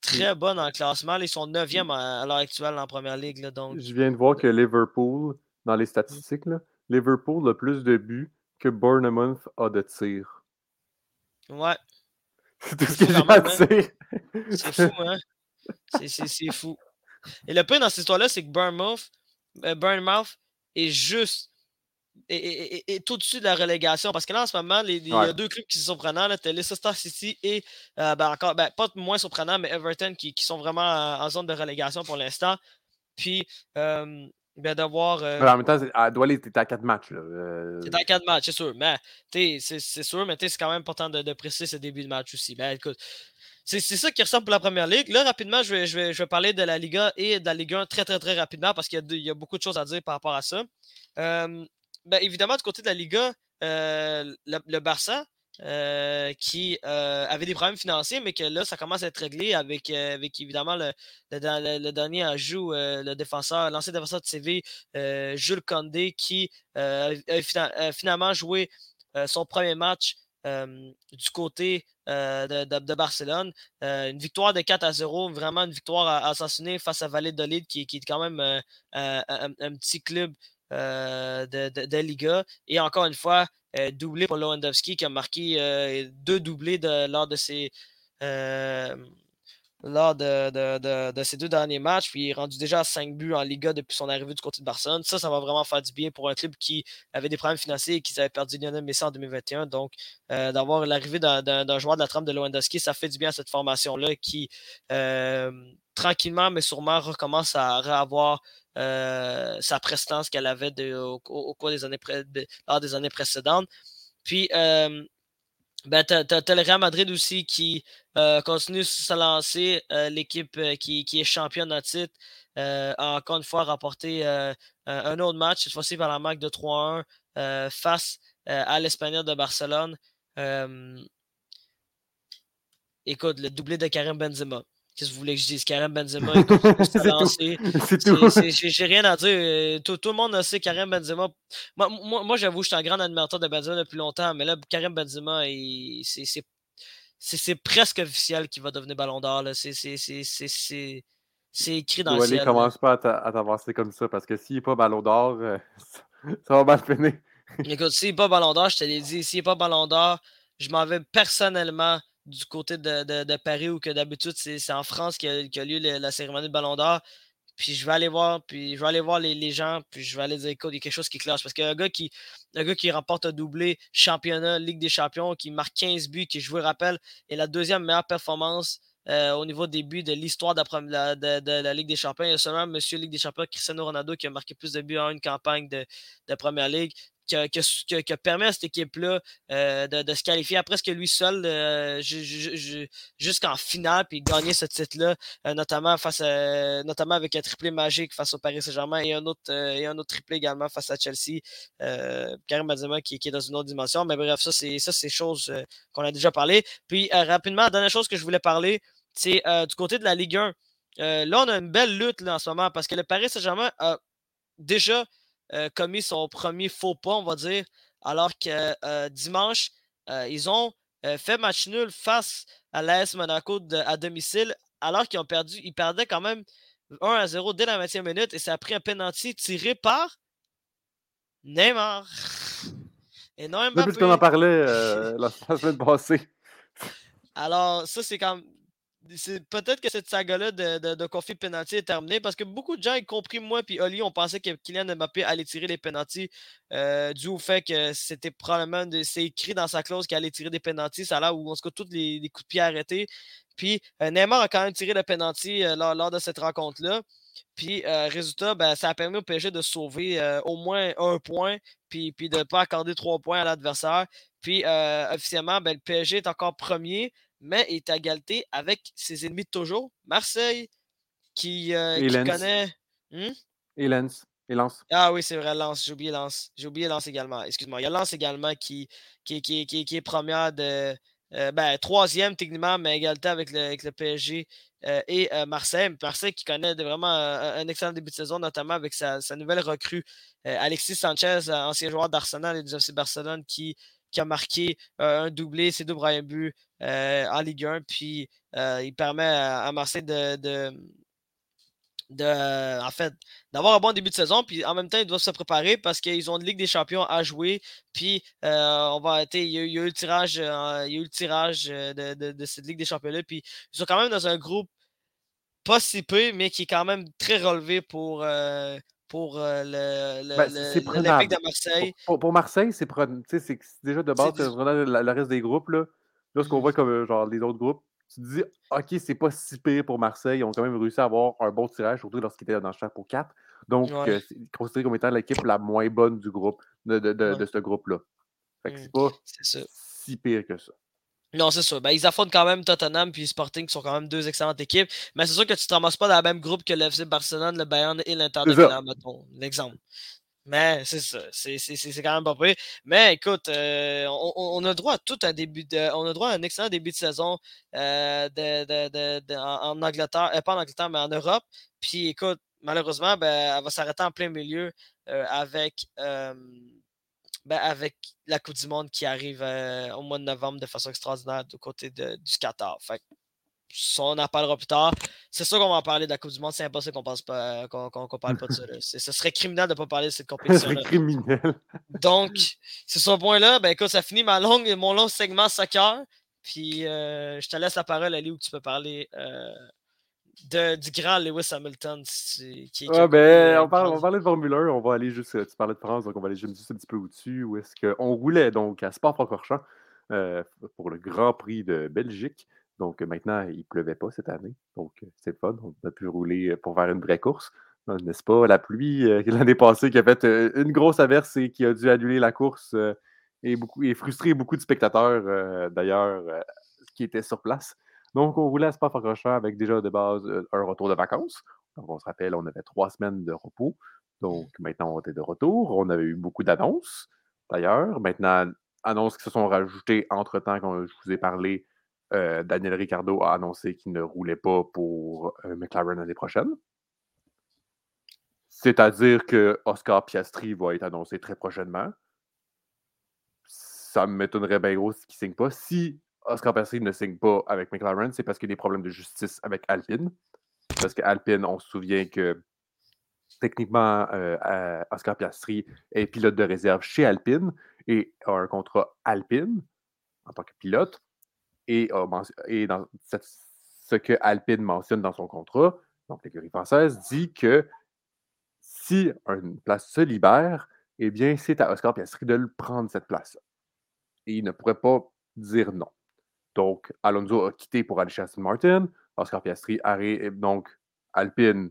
très bonne en classement. Ils sont 9e à, l'heure actuelle en première ligue. donc... Je viens de voir que Liverpool, dans les statistiques, Liverpool a plus de buts que Bournemouth a de tirs. Ouais. C'est tout ce que j'ai à dire. C'est fou, hein? C'est fou. Et le pire dans cette histoire-là, c'est que Bournemouth, euh, est juste est, au-dessus de la relégation. Parce que là, en ce moment, il y a deux clubs qui sont surprenants. Là, Leicester City et, euh, ben, encore, ben, pas moins surprenant, mais Everton qui, qui sont vraiment en, zone de relégation pour l'instant. Puis, euh, ben, d'avoir. Euh... En même temps, Douala était à 4 matchs. Euh... C'est à 4 matchs, c'est sûr. Mais c'est sûr, mais c'est quand même important de, de, préciser ce début de match aussi. Ben, écoute, c'est ça qui ressemble pour la première ligue. Là, rapidement, je vais, je, vais, je vais parler de la Liga et de la Ligue 1 très, très, très rapidement parce qu'il y, y, a beaucoup de choses à dire par rapport à ça. Euh, ben, évidemment, du côté de la Liga, euh, le, le, Barça, euh, qui euh, avait des problèmes financiers, mais que là, ça commence à être réglé avec, euh, avec évidemment le, dernier ajout, le défenseur, l'ancien défenseur de CV, Jules Condé, qui a, finalement joué son premier match du côté de, Barcelone. une victoire de 4 à 0, vraiment une victoire à, assassiner face à Valladolid, qui, qui est quand même un, petit club de, de, Liga. Et encore une fois, euh, doublé pour Lewandowski qui a marqué euh, deux doublés lors de ses euh, lors de, ces deux derniers matchs, puis il est rendu déjà à 5 buts en Liga depuis son arrivée du côté de Barcelone. Ça, ça va vraiment faire du bien pour un club qui avait des problèmes financiers et qui avait perdu Lionel Messi en 2021. Donc, d'avoir l'arrivée d'un joueur de la trame de Lewandowski, ça fait du bien à cette formation-là qui, tranquillement, mais sûrement, recommence à avoir euh, sa prestance qu'elle avait au, cours des années, précédentes. Puis, euh, ben, tu le Real Madrid aussi qui euh, continue de se lancer. L'équipe qui, qui, est championne à titre a encore une fois remporté un autre match, cette fois-ci par la marque de 3-1 face à l'Espagnol de Barcelone. écoute, le doublé de Karim Benzema. Qu'est-ce que vous voulez que je dise? Karim Benzema, c'est tout. J'ai rien à dire. Euh, tout, tout, le monde sait Karim Benzema. Moi, moi, moi j'avoue, je suis un grand admirateur de Benzema depuis longtemps, mais là, Karim Benzema, c'est presque officiel qu'il va devenir Ballon d'Or. C'est écrit dans le ciel. commence pas à t'avancer comme ça, parce que s'il n'est pas Ballon d'Or, euh, ça va mal finir. Écoute, s'il n'est pas Ballon d'Or, je te l'ai dit, s'il n'est pas Ballon d'Or, je m'en vais personnellement du côté de, Paris où que d'habitude c'est en France qu'a a lieu la cérémonie de Ballon d'Or. Puis je vais aller voir, puis je vais aller voir les, gens, puis je vais aller dire écoute, il y a quelque chose qui classe. Parce qu'un gars qui un gars qui remporte un doublé championnat, Ligue des Champions, qui marque 15 buts, qui, je vous le rappelle, est la deuxième meilleure performance euh, au niveau des buts de l'histoire de, de, la Ligue des Champions. Il y a seulement Monsieur Ligue des Champions, Cristiano Ronaldo, qui a marqué plus de buts en une campagne de, de Première Ligue qui, permet à cette équipe-là euh, de, se qualifier à presque lui seul euh, jusqu'en finale puis gagner ce titre-là, euh, notamment face notamment avec un triplé magique face au Paris Saint-Germain et un autre et un autre triplé également face à Chelsea. Karim Benzema qui, est dans une autre dimension. Mais bref, ça, c'est ça, c'est choses qu'on a déjà parlé. Puis rapidement, la dernière chose que je voulais parler, c'est du côté de la Ligue 1. là, on a une belle lutte en ce moment parce que le Paris Saint-Germain a déjà euh, commis son premier faux pas, on va dire, alors que euh, dimanche, euh, ils ont fait match nul face à l'AS Monaco à domicile alors qu'ils ont perdu, ils perdaient quand même 1 à 0 dès la 20e minute et ça a pris un penalty tiré par Neymar. Et non Mbappé. Puisqu'on en parlait la, semaine passée. Alors, ça, c'est quand peut-être que cette saga-là de, de, de est terminée parce que beaucoup de gens, y compris moi et Oli, on pensait que Kylian Mbappé allait tirer les penalties euh, dû au fait que c'était probablement c'est écrit dans sa clause qu'il allait tirer des penalties. Ça là où on se tous les, coups de pied arrêtés. Puis euh, Neymar a quand même tiré le penalty euh, lors, de cette rencontre-là. Puis, résultat, ben, ça a permis au PSG de sauver au moins un point, puis, puis de ne pas accorder trois points à l'adversaire. Puis, officiellement, ben, le PSG est encore premier mais est à égalité avec ses ennemis de toujours, Marseille, qui, euh, connaît. Hmm? Et Lens. Et Lens. Ah oui, c'est vrai, Lens. J'ai oublié Lens. J'ai oublié Lens également. Excuse-moi. Il y a Lens également qui, qui, qui, qui est première de. Euh, ben, troisième techniquement, mais égalité avec le, avec le PSG euh, et Marseille. Marseille qui connaît vraiment un excellent début de saison, notamment avec sa, sa nouvelle recrue, Alexis Sanchez, ancien joueur d'Arsenal et du FC Barcelone, qui qui a marqué un doublé, ses deux premiers buts en Ligue 1. Puis il permet à, Marseille de, en fait, d'avoir un bon début de saison. Puis en même temps, ils doivent se préparer parce qu'ils ont une Ligue des Champions à jouer. Puis on va, il y, a, eu le tirage, il y a eu le tirage de, cette Ligue des Champions-là. Puis ils sont quand même dans un groupe pas si peu, mais qui est quand même très relevé pour, pour euh, le, ben, de Marseille. Pour, Marseille, c'est déjà de base, le, reste des groupes. Là, là ce qu'on mmh. voit comme euh, genre les autres groupes, tu te dis, OK, c'est pas si pire pour Marseille. Ils ont quand même réussi à avoir un bon tirage, surtout lorsqu'ils étaient dans le pour 4. Donc, euh, c'est considéré comme étant l'équipe la moins bonne du groupe, de, de, ce groupe-là. Fait que c'est mmh. pas si pire que ça. Non, c'est sûr. Ben, ils affrontent quand même Tottenham puis Sporting qui sont quand même deux excellentes équipes. Mais c'est sûr que tu te ramasses pas dans le même groupe que le FC Barcelone, le Bayern et l'Inter de Milan, mettons. L'exemple. Mais c'est ça. C'est quand même pas prêt. Mais écoute, euh, on, on, a droit à tout un début de. On a droit à un excellent début de saison euh, de, de, de, en, Angleterre, euh, pas en Angleterre, mais en Europe. Puis écoute, malheureusement, ben, elle va s'arrêter en plein milieu avec ben, avec la Coupe du Monde qui arrive euh, au mois de novembre de façon extraordinaire du côté de, du Qatar. Fait ça, on en parlera plus tard. C'est sûr qu'on va en parler de la Coupe du Monde. C'est impossible qu'on pense pas qu'on parle pas de ça. Ce serait criminel de ne pas parler de cette compétition. C'est criminel. Donc, c'est ce point-là. Ben écoute, ça finit ma longue, mon long segment soccer. Puis euh, je te laisse la parole, Ali, où tu peux parler euh, du grand Lewis Hamilton. Qui, ben, on, parle, on parlait de Formule 1, on va aller juste. Tu parlais de France, donc on va aller juste un petit peu au-dessus. Où est-ce qu'on roulait donc à Spa-Francorchamps euh, pour le Grand Prix de Belgique. Donc maintenant, il ne pleuvait pas cette année. Donc c'est fun. On a pu rouler pour faire une vraie course. N'est-ce pas? La pluie euh, l'année passée qui a fait euh, une grosse averse et qui a dû annuler la course et, beaucoup, et frustrer beaucoup de spectateurs, d'ailleurs, qui étaient sur place. Donc, on roulait à Spa-Francorchamps avec déjà de base euh, un retour de vacances. Donc, on se rappelle, on avait trois semaines de repos. Donc, maintenant, on était de retour. On avait eu beaucoup d'annonces, d'ailleurs. Maintenant, annonces qui se sont rajoutées entre-temps, quand je vous ai parlé. Euh, Daniel Ricciardo a annoncé qu'il ne roulait pas pour euh, McLaren l'année prochaine. C'est-à-dire que Oscar Piastri va être annoncé très prochainement. Ça m'étonnerait bien gros qu'il ne signe pas. Si Oscar Piastri ne signe pas avec McLaren, c'est parce qu'il y a des problèmes de justice avec Alpine. Parce qu'Alpine, on se souvient que techniquement, euh, Oscar Piastri est pilote de réserve chez Alpine et a un contrat Alpine en tant que pilote. Et, ce que Alpine mentionne dans son contrat, donc l'écurie française, dit que si une place se libère, eh bien, c'est à Oscar Piastri de le prendre cette place. Et il ne pourrait pas dire non. Donc, Alonso a quitté pour aller chez Aston Martin. Oscar Piastri arrive, donc Alpine,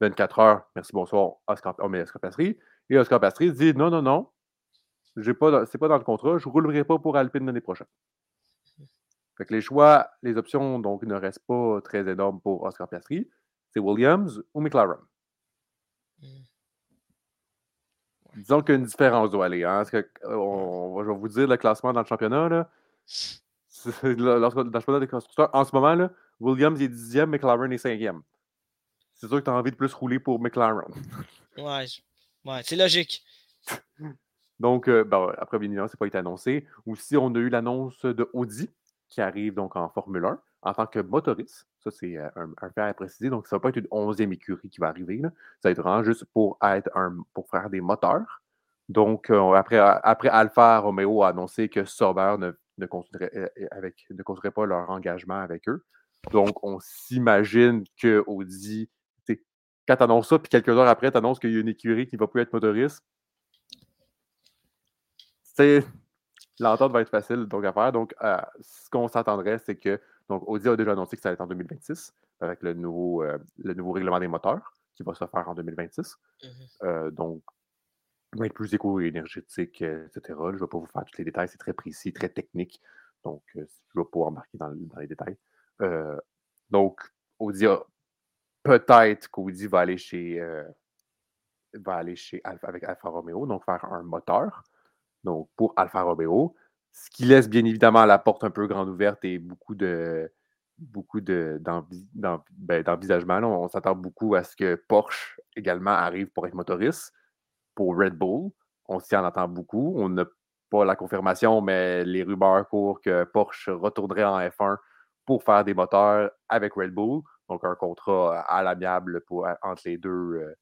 24 heures, merci, bonsoir, Oscar, oh, Oscar Piastri. Et Oscar Piastri dit non, non, non, ce n'est pas dans le contrat, je ne roulerai pas pour Alpine l'année prochaine. Fait que les choix, les options, donc, ne restent pas très énormes pour Oscar Piastri. C'est Williams ou McLaren? Disons qu'une différence doit aller. Hein? Que, on, je vais vous dire le classement dans le championnat. Là. dans des constructeurs, en ce moment, là, Williams est dixième, McLaren est cinquième. C'est sûr que tu as envie de plus rouler pour McLaren. ouais, ouais c'est logique. Donc, euh, ben, après, bien évidemment, ce n'est pas été annoncé. Aussi, on a eu l'annonce de Audi qui arrive donc en Formule 1. en tant que motoriste. Ça, c'est un, un, fait à préciser. Donc, ça ne va pas être une onzième écurie qui va arriver. Là. Ça va être vraiment juste pour, être un, pour faire des moteurs. Donc, après, après Alpha Romeo a annoncé que Sauber ne, ne, avec, ne construirait pas leur engagement avec eux. Donc, on s'imagine que Audi, quand tu annonces ça, puis quelques heures après, tu annonces qu'il y a une écurie qui ne va plus être motoriste, l'entente va être facile donc, à faire. Donc, euh, ce qu'on s'attendrait, c'est que donc, Audi a déjà annoncé que ça va être en 2026 avec le nouveau, euh, le nouveau règlement des moteurs qui va se faire en 2026. Mmh euh, donc, être plus éco-énergétique, etc. Je ne vais pas vous faire tous les détails, c'est très précis, très technique. Donc, je ne vais pas embarquer dans, dans les détails. donc, Audi peut-être qu'Audi va aller chez va aller chez avec Alfa Romeo, donc faire un moteur donc pour Alfa Romeo, ce qui laisse bien évidemment la porte un peu grande ouverte et beaucoup de beaucoup ben, d'envisagement. on s'attend beaucoup à ce que Porsche également arrive pour être motoriste. Pour Red Bull, on s'y en attend beaucoup. On n'a pas la confirmation, mais les rumeurs courent que Porsche retournerait en F1 pour faire des moteurs avec Red Bull. Donc un contrat à l'amiable entre les deux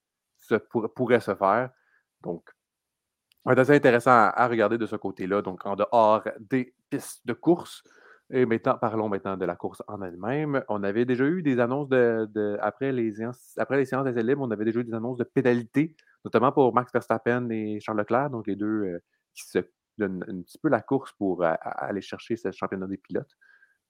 euh, pourrait se faire. Donc c'est assez intéressant à, regarder de ce côté-là, donc en dehors des pistes de course. Et maintenant, parlons maintenant de la course en elle-même. On avait déjà eu des annonces de, après, les après les séances des libres, on avait déjà eu des annonces de pénalités, notamment pour Max Verstappen et Charles Leclerc, donc les deux euh, qui se donnent un petit peu la course pour euh, aller chercher ce championnat des pilotes.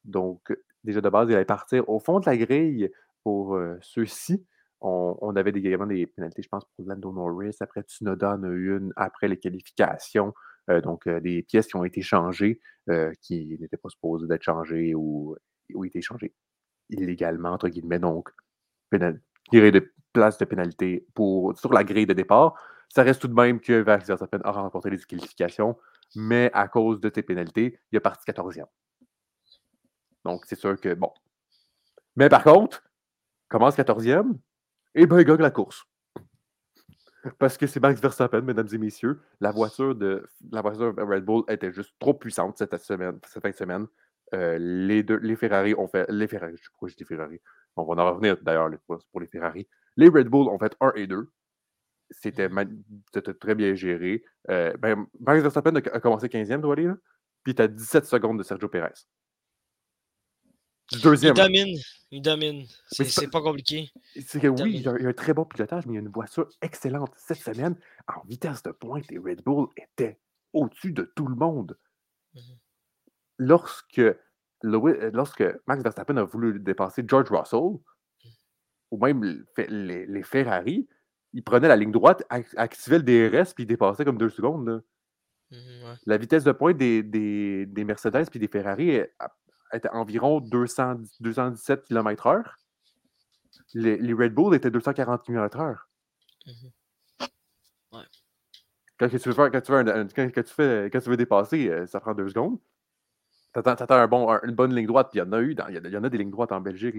Donc, déjà de base, il allait partir au fond de la grille pour euh, ceux-ci. On, avait également des pénalités, je pense, pour Lando Norris. Après, Tsunoda a eu une après les qualifications. Euh, donc, euh, des pièces qui ont été changées, euh, qui n'étaient pas supposées d'être changées ou, ont été changées illégalement, entre guillemets. Donc, tirer de place de pénalité sur la grille de départ. Ça reste tout de même que Max Verstappen a remporté les qualifications, mais à cause de ces pénalités, il est parti 14e. Donc, c'est sûr que, bon. Mais par contre, commence 14e, et bien, il gagne la course. Parce que c'est Max Verstappen, mesdames et messieurs. La voiture de la voiture Red Bull était juste trop puissante cette, semaine, cette fin de semaine. Euh, les, deux, les Ferrari ont fait. Les Ferrari, je sais pourquoi je dis Ferrari? On va en revenir d'ailleurs pour les Ferrari. Les Red Bull ont fait 1 et 2. C'était très bien géré. Euh, ben, Max Verstappen a, commencé 15e, doit aller, puis tu as 17 secondes de Sergio Perez. Deuxième. Il domine. Il domine. C'est pas, compliqué. C'est que oui, il y, a, un très bon pilotage, mais il y a une voiture excellente. Cette semaine, en vitesse de pointe, les Red Bull étaient au-dessus de tout le monde. Mhm. Lorsque, lorsque Max Verstappen a voulu dépasser George Russell, ou même les, Ferrari, il prenait la ligne droite, activait le DRS, puis il dépassait comme deux secondes. Mhm, la vitesse de pointe des, des, des Mercedes puis des Ferrari était environ 200, 217 km/h. Les, les, Red Bull étaient 240 km/h. Quand, tu veux faire, quand, tu veux quand, tu fais, quand tu veux dépasser, euh, ça prend deux secondes. Tu attends, un bon, une bonne ligne droite, puis il y en a eu, il y, en a des lignes droites en Belgique.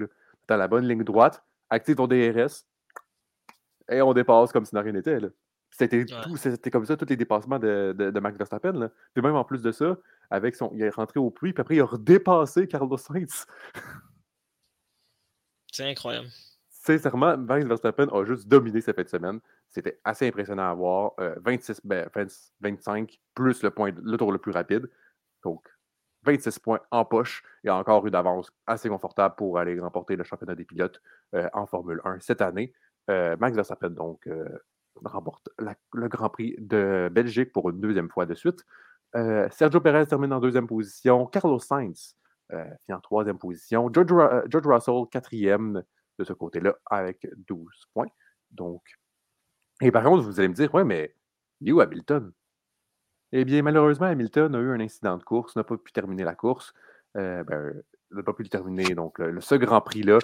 As la bonne ligne droite, active ton DRS, et on dépasse comme si rien n'était. C'était comme ça, tous les dépassements de, de, de Max Verstappen. Là. Puis même en plus de ça, avec son, il est rentré au puits, puis après, il a redépassé Carlos Sainz. C'est incroyable. Sincèrement, Max Verstappen a juste dominé cette fin de semaine. C'était assez impressionnant à voir. 26, 25 ben, plus le, point, le tour le plus rapide. Donc, 26 points en poche et encore une avance assez confortable pour aller remporter le championnat des pilotes euh, en Formule 1 cette année. Euh, Max Verstappen, donc, euh, remporte le Grand Prix de Belgique pour une deuxième fois de suite. Euh, Sergio Perez termine en deuxième position. Carlos Sainz euh, finit en troisième position. George, euh, Russell, quatrième de ce côté-là, avec 12 points. Donc, et par contre, vous allez me dire, ouais, mais il est où Hamilton? Eh bien, malheureusement, Hamilton a eu un incident de course, n'a pas pu terminer la course. Ben, n'a pas pu le terminer. Donc, le, ce Grand Prix-là,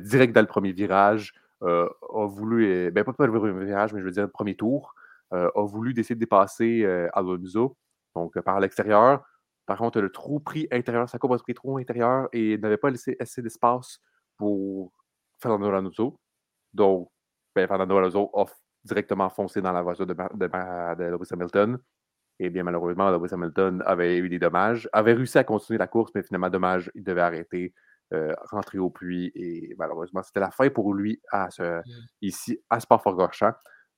direct dans le premier virage, a voulu, ben, pas le premier virage, mais je veux dire le premier tour, a voulu essayer de dépasser Alonso donc, euh, par l'extérieur. Par contre, le trou pris intérieur, sa courbe a pris trou intérieur et n'avait pas laissé assez d'espace pour Fernando Alonso. Donc, ben, Fernando Alonso a directement foncé dans la voiture de, de, Lewis Hamilton. Et bien, malheureusement, Lewis Hamilton avait eu des dommages, avait réussi à continuer la course, mais finalement, dommage, il devait arrêter rentré au puits et malheureusement, c'était la fin pour lui à Mmh. ici à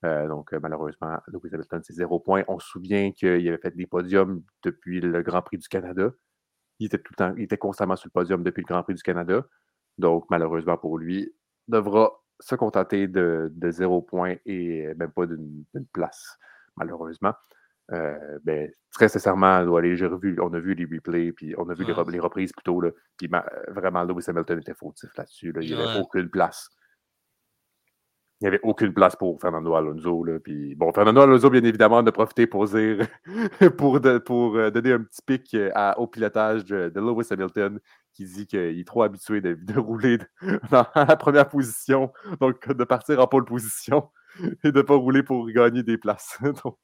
Sport-Francorchamps. donc, malheureusement, Lewis Hamilton, c'est zéro point. On se souvient qu'il avait fait des podiums depuis le Grand Prix du Canada. Il était tout le temps, il était constamment sur le podium depuis le Grand Prix du Canada. Donc, malheureusement pour lui, devra se contenter de, de zéro point et même pas d'une place, malheureusement. Euh, ben, très sincèrement, aller, revu, on a vu les replays, puis on a vu les, les, reprises plutôt, là, puis vraiment, Lewis Hamilton était fautif là-dessus. Là, il n'y avait aucune place. Il n'y avait aucune place pour Fernando Alonso. Là, puis, bon, Fernando Alonso, bien évidemment, en a profité pour dire, pour, pour euh, donner un petit pic euh, à, au pilotage de, Lewis Hamilton, qui dit qu'il est trop habitué de, de rouler dans la première position, donc de partir en pole position et de ne pas rouler pour gagner des places. donc,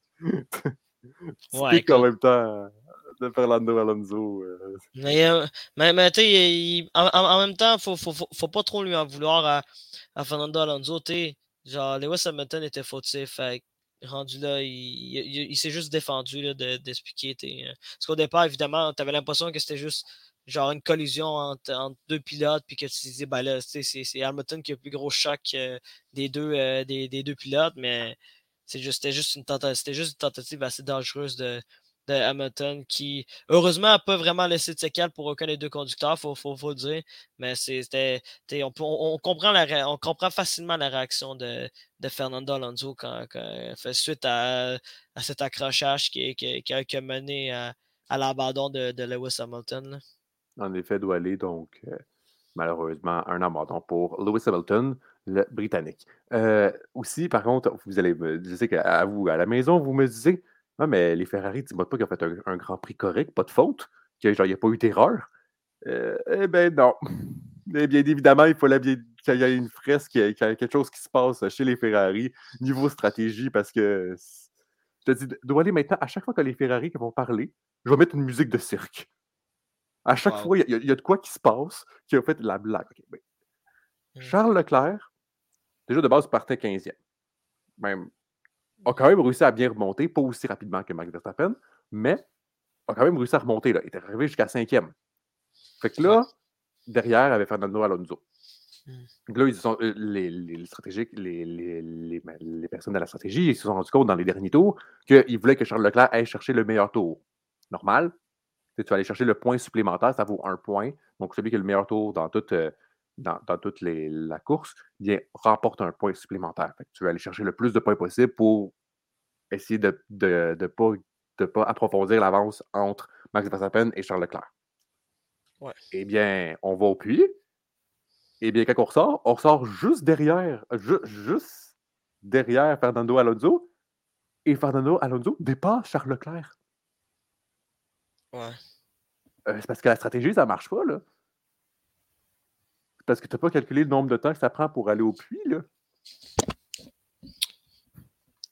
Ouais, en même temps de Fernando Alonso. Euh. Mais, euh, mais, mais tu sais, en, en, même temps, faut, faut, faut, faut, pas trop lui en vouloir à, à Fernando Alonso. Tu genre, Lewis Hamilton était fautif. Rendu là, il, il, s'est juste défendu d'expliquer. De, Parce qu'au départ, évidemment, tu avais l'impression que c'était juste genre une collision entre, deux pilotes, puis que tu te disais, ben là, c'est Hamilton qui a le plus gros choc euh, des, deux, euh, des, des, deux pilotes, mais c'était juste, juste, juste une tentative assez dangereuse de, de Hamilton qui, heureusement, n'a pas vraiment laissé de séquelles pour aucun des deux conducteurs, il faut, faut, faut, dire. Mais c'était, on, comprend on comprend facilement la réaction de, Fernando Alonso suite à, à cet accrochage qui, a, qui a, mené à, à l'abandon de, Lewis Hamilton. En effet, doit aller donc. Euh, malheureusement, un abandon pour Lewis Hamilton le Britannique. Euh, aussi, par contre, vous allez me je sais qu'à vous, à la maison, vous me disiez Ah, mais les Ferrari, dis-moi pas qu'ils ont fait un, Grand Prix correct, pas de faute, qu'il n'y a pas eu d'erreur. Euh, eh bien, non. Mais bien évidemment, il faut qu'il y ait une fresque, qu'il y ait quelque chose qui se passe chez les Ferrari, niveau stratégie, parce que je te dis, doit aller maintenant, à chaque fois que les Ferrari vont parler, je vais mettre une musique de cirque. À chaque fois, il y, a de quoi qui se passe qui a fait de la blague. Ben, mmh. Charles Leclerc, Déjà, de base, partait 15e. Même, a quand même réussi à bien remonter, pas aussi rapidement que Max Verstappen, mais a quand même réussi à remonter. Là. Il était arrivé jusqu'à 5e. Fait que là, derrière, avait Fernando Alonso. Mmh. Là, ils sont, euh, les, les, stratégiques, les, les, ben, les, personnes de la stratégie, ils se sont rendus compte dans les derniers tours qu'ils voulaient que Charles Leclerc aille chercher le meilleur tour. Normal. Tu vas aller chercher le point supplémentaire, ça vaut un point. Donc, celui qui a le meilleur tour dans toute, dans, toute la course, bien, remporte un point supplémentaire. tu vas aller chercher le plus de points possible pour essayer de ne de, pas, de pas approfondir l'avance entre Max Verstappen et Charles Leclerc. Eh bien, on va au puits. Eh bien, quand on ressort, on ressort juste derrière, juste derrière Fernando Alonso. Et Fernando Alonso dépasse Charles Leclerc. Ouais. Euh, c'est parce que la stratégie, ça ne marche pas, là parce que tu n'as pas calculé le nombre de temps que ça prend pour aller au puits, là.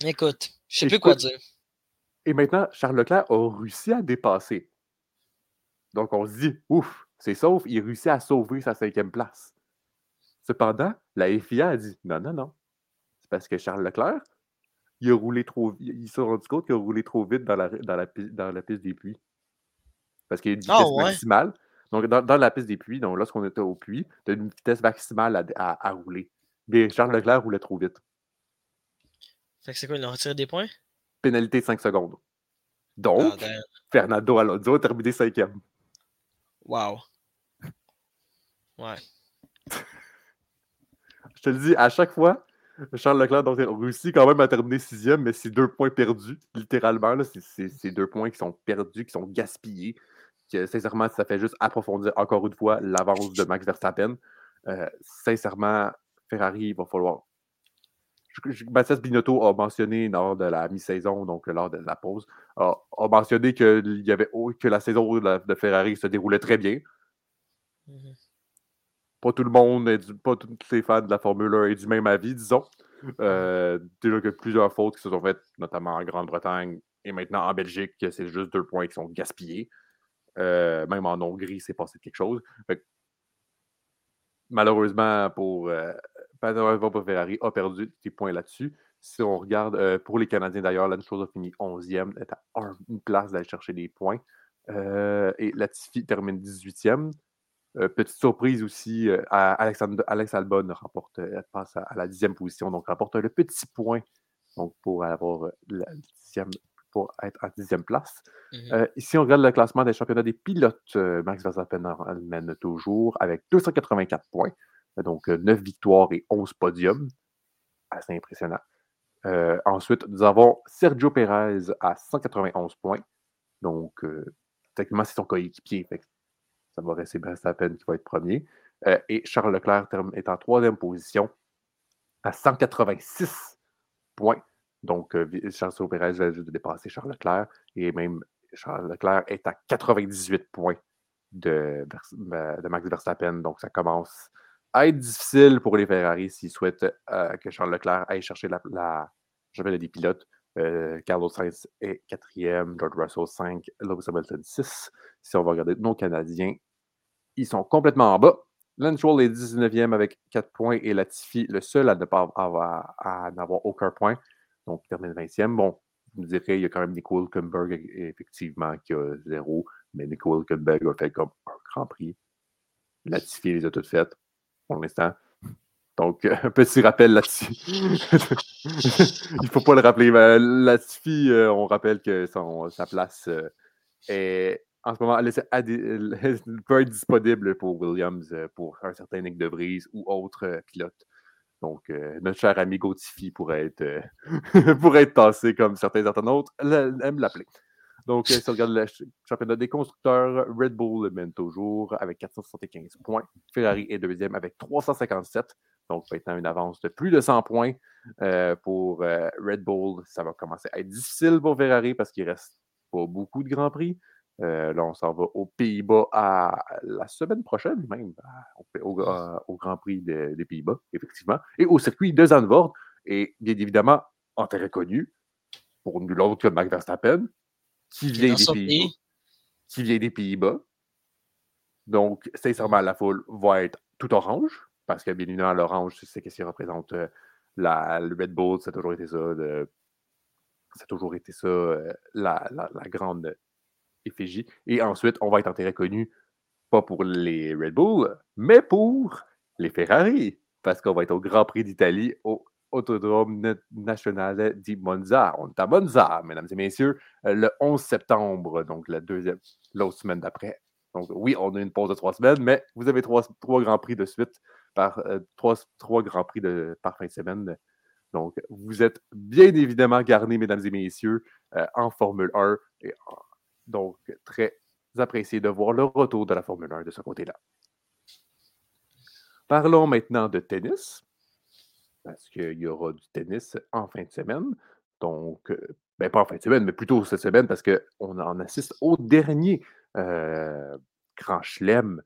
Écoute, je sais plus quoi dire. Et maintenant, Charles Leclerc a réussi à dépasser. Donc, on se dit, ouf, c'est sauf, il a réussi à sauver sa cinquième place. Cependant, la FIA a dit, non, non, non. C'est parce que Charles Leclerc, il a roulé trop vite. Il s'est rendu compte qu'il a roulé trop vite dans la, dans la, dans la piste des puits. Parce qu'il y a une vitesse oh, ouais. maximale. Donc, dans, la piste des puits, donc lorsqu'on était au puits, tu as une vitesse maximale à, rouler. Mais Charles Leclerc roulait trop vite. Fait que c'est quoi, il a retiré des points? Pénalité de 5 secondes. Donc, ah, Fernando Alonso a terminé cinquième. Wow. Ouais. Je te le dis, à chaque fois, Charles Leclerc donc, réussi quand même à terminer sixième, mais c'est deux points perdus, littéralement. C'est deux points qui sont perdus, qui sont gaspillés sincèrement, ça fait juste approfondir encore une fois l'avance de Max Verstappen. Euh, sincèrement, Ferrari, il va falloir. Mathias Binotto a mentionné lors de la mi-saison, donc lors de la pause, a, mentionné que, y avait, que la saison de, Ferrari se déroulait très bien. Mm-hmm. Pas tout le monde, pas tous les fans de la Formule 1 est du même avis, disons. Euh, déjà que plusieurs fautes qui se sont faites, notamment en Grande-Bretagne et maintenant en Belgique, c'est juste deux points qui sont gaspillés. Euh, même en Hongrie, c'est passé quelque chose. malheureusement, pour, euh, Ferrari a perdu des points là-dessus. Si on regarde, euh, pour les Canadiens d'ailleurs, Lance chose a fini 11e, est à une place d'aller chercher des points. et Latifi termine 18e. petite surprise aussi, Alex Albon passe à, la dixième position, donc remporte le petit point donc pour avoir la dixième, pour être à dixième place. Mmh ici, on regarde le classement des championnats des pilotes. Max Verstappen mène toujours avec 284 points, donc 9 victoires et 11 podiums. Assez impressionnant. ensuite, nous avons Sergio Perez à 191 points. Donc, techniquement, c'est son coéquipier. Ça va rester Verstappen qui va être premier. et Charles Leclerc est en troisième position à 186 points. Donc, Charles Perez va juste dépasser Charles Leclerc. Et même Charles Leclerc est à 98 points de, Max Verstappen. Donc, ça commence à être difficile pour les Ferrari s'ils souhaitent que Charles Leclerc aille chercher la, la des pilotes. Carlos Sainz est quatrième, George Russell 5, Lewis Hamilton 6. Si on va regarder nos Canadiens, ils sont complètement en bas. Lance est 19e avec 4 points et Latifi, le seul à ne pas avoir, à n'avoir aucun point. Donc, il termine 20e. Bon, vous me direz, il y a quand même Nico Hülkenberg, effectivement, qui a 0, mais Nico Hülkenberg a fait comme un grand prix. Latifi les a toutes faites pour l'instant. Donc, un petit rappel là-dessus. Il ne faut pas le rappeler. Mais Latifi, euh, on rappelle que son, sa place euh, est en ce moment, elle, peut être disponible pour Williams, euh, pour un certain Nick De Vries ou autre pilote. Donc, notre cher ami Gautifi pourrait être, pourrait être tassé comme certains autres aiment l'appeler. Donc, si on regarde le championnat des constructeurs, Red Bull mène toujours avec 475 points. Ferrari est deuxième avec 357. Donc, maintenant, une avance de plus de 100 points euh, pour euh, Red Bull. Ça va commencer à être difficile pour Ferrari parce qu'il reste pas beaucoup de Grands Prix. Euh, là, on s'en va aux Pays-Bas à la semaine prochaine, même, au, Grand Prix des Pays-Bas, effectivement, et au circuit de Zandvoort. Et bien évidemment, en terre connu, pour nul autre que Max Verstappen, qui vient des Pays-Bas. Qui vient des Pays-Bas. Donc, sincèrement, la foule va être tout orange parce que bien évidemment, l'orange, c'est ce qui représente euh, la, le Red Bull, ça a toujours été ça. ça a toujours été ça, euh, la, grande effigie. Et ensuite, on va être en terrain connu, pas pour les Red Bull, mais pour les Ferrari, parce qu'on va être au Grand Prix d'Italie, au Autodrome National di Monza. On est à Monza, mesdames et messieurs, euh, le 11 septembre, donc la deuxième, l'autre semaine d'après. Donc oui, on a une pause de trois semaines, mais vous avez trois, trois Grands Prix de suite par euh, trois, trois, Grands Prix de, par fin de semaine. Donc, vous êtes bien évidemment garnis, mesdames et messieurs, euh, en Formule 1. Et, donc, très apprécié de voir le retour de la Formule 1 de ce côté-là. Parlons maintenant de tennis, parce qu'il y aura du tennis en fin de semaine. Donc, euh, ben pas en fin de semaine, mais plutôt cette semaine, parce qu'on en assiste au dernier grand chelem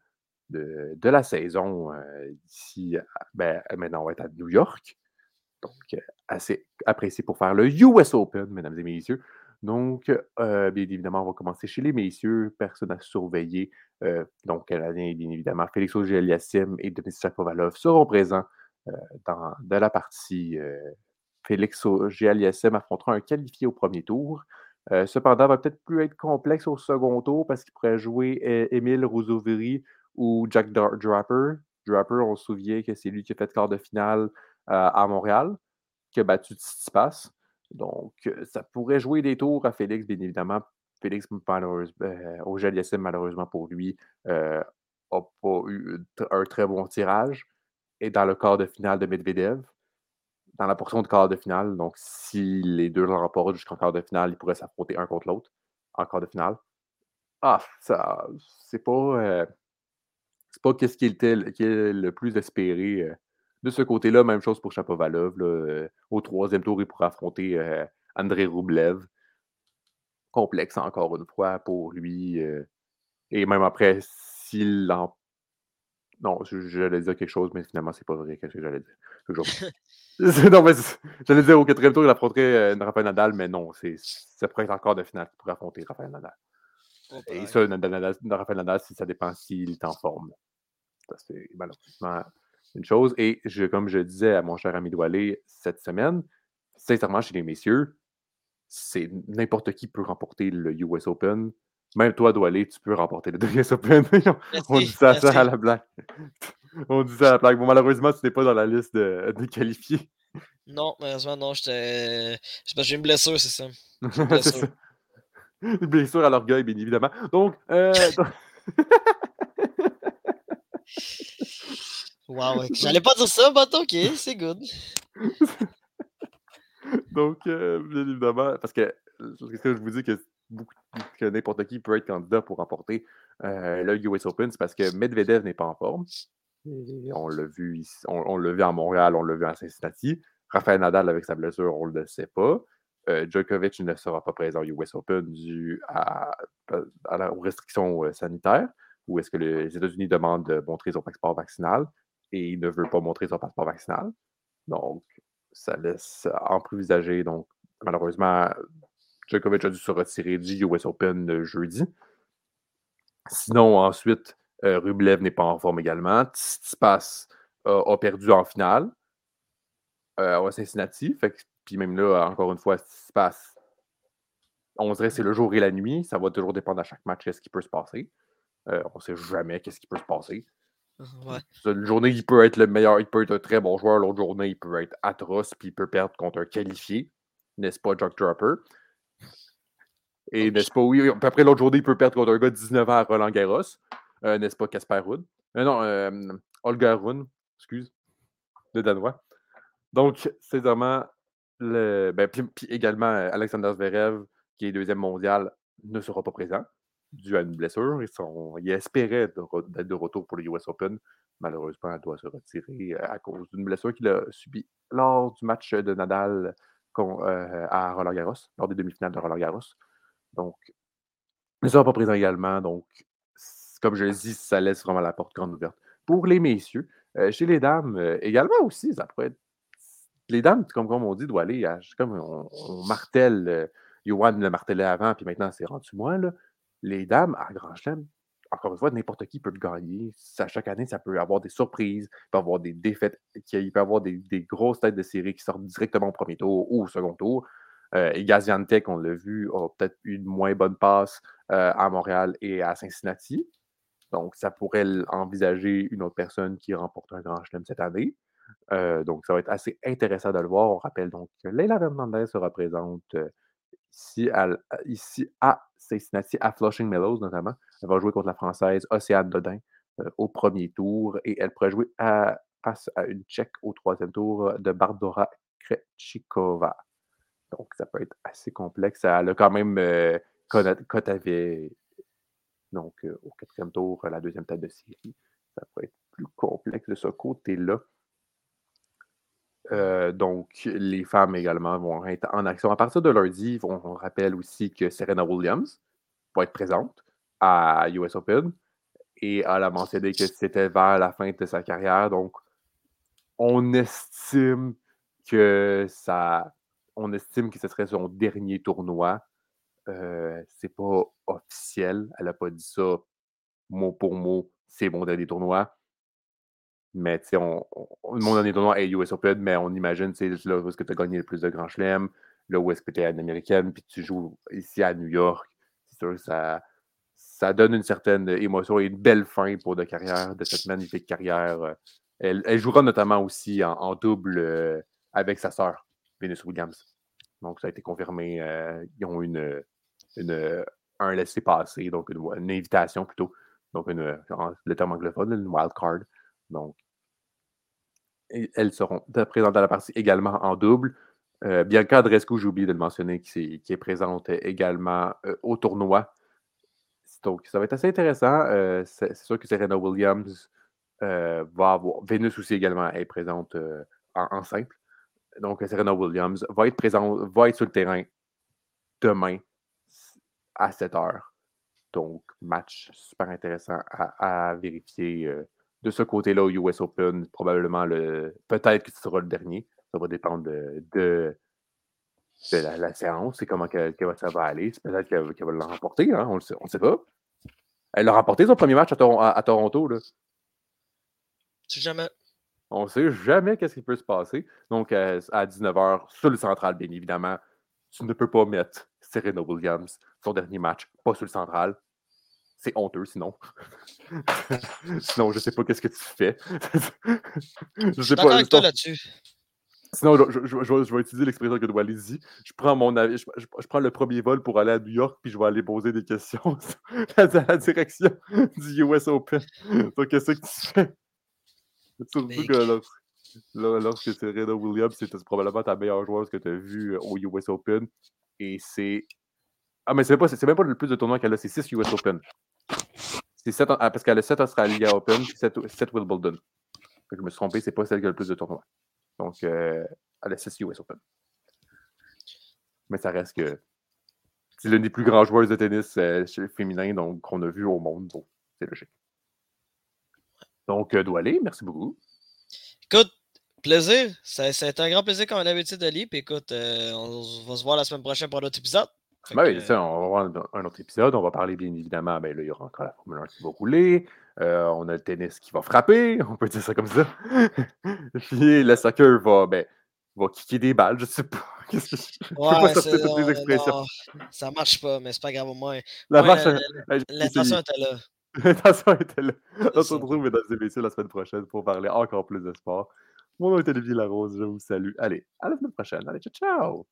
de, la saison euh, d'ici, ben, maintenant, on va être à New York. Donc, euh, assez apprécié pour faire le US Open, mesdames et messieurs. Donc, bien évidemment, on va commencer chez les messieurs, personne à surveiller. donc, bien évidemment, Félix Auger-Aliassime et Denis Chapovalov seront présents dans, la partie. Félix Auger-Aliassime affrontera un qualifié au premier tour. cependant, va peut-être plus être complexe au second tour parce qu'il pourrait jouer Émile Rousseau-Viry ou Jack Draper. Draper, on se souvient que c'est lui qui a fait quart de finale à Montréal, qui a battu Tsitsipas. Donc, euh, ça pourrait jouer des tours à Félix, bien évidemment. Félix, malheureusement, euh, au malheureusement pour lui, n'a pas eu un très bon tirage. Et dans le quart de finale de Medvedev, dans la portion de quart de finale, donc si les deux l'emportent jusqu'en quart de finale, ils pourraient s'affronter un contre l'autre en quart de finale. Ah, ça, c'est pas c'est pas qu'est-ce qui est le plus espéré. Euh, de ce côté-là, même chose pour Chapovalov. Euh, au troisième tour, il pourra affronter euh, André Roublev. Complexe encore une fois pour lui. et même après, s'il en. Non, j'allais dire quelque chose, mais finalement, c'est pas vrai. Qu'est-ce que j'allais dire? non, mais j'allais dire au quatrième tour, il affronterait Rafael Nadal, mais non, c'est pourrait être encore de finale qu'il pourrait affronter Rafael Nadal. Et ça, Rafael Nadal, ça dépend s'il est en forme. C'est malheureusement une chose. Et je, comme je disais à mon cher ami Doualé cette semaine, sincèrement, chez les messieurs, c'est n'importe qui peut remporter le US Open. même toi, Doualé, tu peux remporter le US Open. on dit ça, à la blague. on dit ça à la blague. Bon, malheureusement, tu n'es pas dans la liste de, qualifiés. Non, malheureusement, non. J'ai une blessure, c'est ça. Une blessure. une blessure à l'orgueil, bien évidemment. Donc. Euh, wow, j'allais pas dire ça, mais ok, c'est good. Donc, euh, bien évidemment, parce que, que je vous dis que que n'importe qui peut être candidat pour remporter euh, le US Open, c'est parce que Medvedev n'est pas en forme. on l'a vu ici, on, l'a vu à Montréal, on l'a vu à Cincinnati. Rafael Nadal avec sa blessure, on ne le sait pas. Euh, Djokovic ne sera pas présent au US Open dû à, aux restrictions sanitaires, ou est-ce que les États-Unis demandent de montrer son passeport vaccinal? Et il ne veut pas montrer son passeport vaccinal. Donc, ça laisse en prévisager. Donc, malheureusement, Djokovic a dû se retirer du US Open jeudi. Sinon, ensuite, euh, Rublev n'est pas en forme également. Tsitsipas a perdu en finale euh, à Cincinnati. puis même là, encore une fois, Tsitsipas, on dirait que c'est le jour et la nuit. Ça va toujours dépendre à chaque match ce qui peut se passer. Euh, on ne sait jamais qu'est-ce qui peut se passer. Une journée, il peut être le meilleur, il peut être un très bon joueur. L'autre journée, il peut être atroce, puis il peut perdre contre un qualifié. N'est-ce pas, Jack Dropper? Et n'est-ce pas, oui, après l'autre journée, il peut perdre contre un gars de 19 ans à Roland Garros. Euh, n'est-ce pas, Casper Ruud? Euh, non, euh, Olga Rune, excuse, de Danois. Donc, c'est vraiment le. Ben, puis, également, Alexander Zverev, qui est deuxième mondial, ne sera pas présent dû à une blessure. Il espérait d'être de retour pour le US Open. Malheureusement, elle doit se retirer à cause d'une blessure qu'il a subie lors du match de Nadal à Roland Garros, lors des demi-finales de Roland Garros. Donc, ils ne sera pas présent également. Donc, comme je le dis, ça laisse vraiment la porte grande ouverte. Pour les messieurs, euh, chez les dames, euh, également aussi, ça pourrait être. Les dames, comme, comme on dit, doivent aller. comme on, martèle, euh, Johan le martelait avant, puis maintenant c'est rendu moi. Là. Les dames, à Grand Chelem, encore une fois, n'importe qui peut le gagner. Ça, chaque année, ça peut avoir des surprises, il peut avoir des défaites, il peut avoir des, grosses têtes de série qui sortent directement au premier tour ou au second tour. Euh, et Gaziantep, on l'a vu, a peut-être eu une moins bonne passe euh, à Montréal et à Cincinnati. Donc, ça pourrait envisager une autre personne qui remporte un grand chelem cette année. Euh, donc, ça va être assez intéressant de le voir. On rappelle donc que Leila Fernandez se représente ici ici à Cincinnati, à Flushing Meadows notamment. Elle va jouer contre la Française Océane Dodin au premier tour et elle pourrait jouer face à une Tchèque au troisième tour de Barbara Krejcikova. Donc, ça peut être assez complexe. Elle a quand même euh, avait donc euh, au quatrième tour, la deuxième tête de série. Ça peut être plus complexe de ce côté-là. Euh, donc, les femmes également vont être en action. À partir de lundi, on, rappelle aussi que Serena Williams va être présente à US Open et elle a mentionné que c'était vers la fin de sa carrière. Donc, on estime que ça on estime que ce serait son dernier tournoi. Euh, c'est pas officiel. Elle n'a pas dit ça mot pour mot. C'est mon dernier tournoi. Mais tu sais, mon dernier tournoi est US Open, mais on imagine, c'est là où est-ce que tu as gagné le plus de grands chelems, là où est-ce que tu es une américaine, puis tu joues ici à New York. C'est sûr que ça, ça donne une certaine émotion et une belle fin pour de carrière, de cette magnifique carrière. Elle, jouera notamment aussi en, double euh, avec sa sœur. Venus Williams. Donc, ça a été confirmé. Euh, ils ont une, une un laissé-passer, donc une, invitation plutôt. Donc, une, le terme anglophone, une wild card. Donc, elles seront présentes à la partie également en double. Euh, Bianca Andrescu, j'ai oublié de le mentionner, qui est, présente également euh, au tournoi. Donc, ça va être assez intéressant. Euh, c'est sûr que Serena Williams va avoir. Vénus aussi également est présente en, simple donc Serena Williams, va être présent, va être sur le terrain demain à 7 h. Donc, match super intéressant à, vérifier euh, de ce côté-là au US Open. Probablement le. Peut-être que ce sera le dernier. Ça va dépendre de, de, la, séance et comment ça va aller. Peut-être qu'elle va l'emporter, hein? on ne sait, pas. Elle a remporté son premier match à, à Toronto. Là. Jamais. On ne sait jamais qu'est-ce qui peut se passer. Donc, à 19h, sur le central, bien évidemment, tu ne peux pas mettre Serena Williams, son dernier match, pas sur le central. C'est honteux, sinon. sinon, je sais pas qu'est-ce que tu fais. je sais pas. avec toi là-dessus. Sinon, je, je, je, vais utiliser l'expression que doit dit. Je prends mon je, je, prends le premier vol pour aller à New York, puis je vais aller poser des questions à la direction du US Open. Donc, qu'est-ce que tu fais? Surtout que lorsque Serena Williams, c'était probablement ta meilleure joueuse que tu as vue au US Open. Et c'est. Ah, mais c'est pas, même pas le plus de tournois qu'elle a, c'est 6 US Open. C'est 7, ah, parce qu'elle a 7 Australia Open, 7, 7 Wimbledon. Je me suis trompé, c'est pas celle qui a le plus de tournois. Donc, euh, elle a 6 US Open. Mais ça reste que c'est l'une des plus grandes joueuses de tennis euh, féminin qu'on a vu au monde. Donc, c'est logique. Donc, euh, merci beaucoup. Écoute, plaisir. Ça, un grand plaisir comme l'habitude de lire. Puis écoute, euh, on va se voir la semaine prochaine pour un autre épisode. Ben oui, ça, on va voir un autre épisode. On va parler bien évidemment. Ben là, il y aura encore la Formule 1 qui va rouler. Euh, on a le tennis qui va frapper. On peut dire ça comme ça. Puis le soccer va, ben, va kicker des balles. Je sais pas. Je ouais, peux pas sortir toutes les expressions. Non, ça marche pas, mais c'est pas grave au moins. L'intention était là. L'intention était là. On se retrouve, mesdames et messieurs, la semaine prochaine pour parler encore plus de sport. Mon nom est Olivier Larose, je vous salue. Allez, à la semaine prochaine. Allez, ciao, ciao!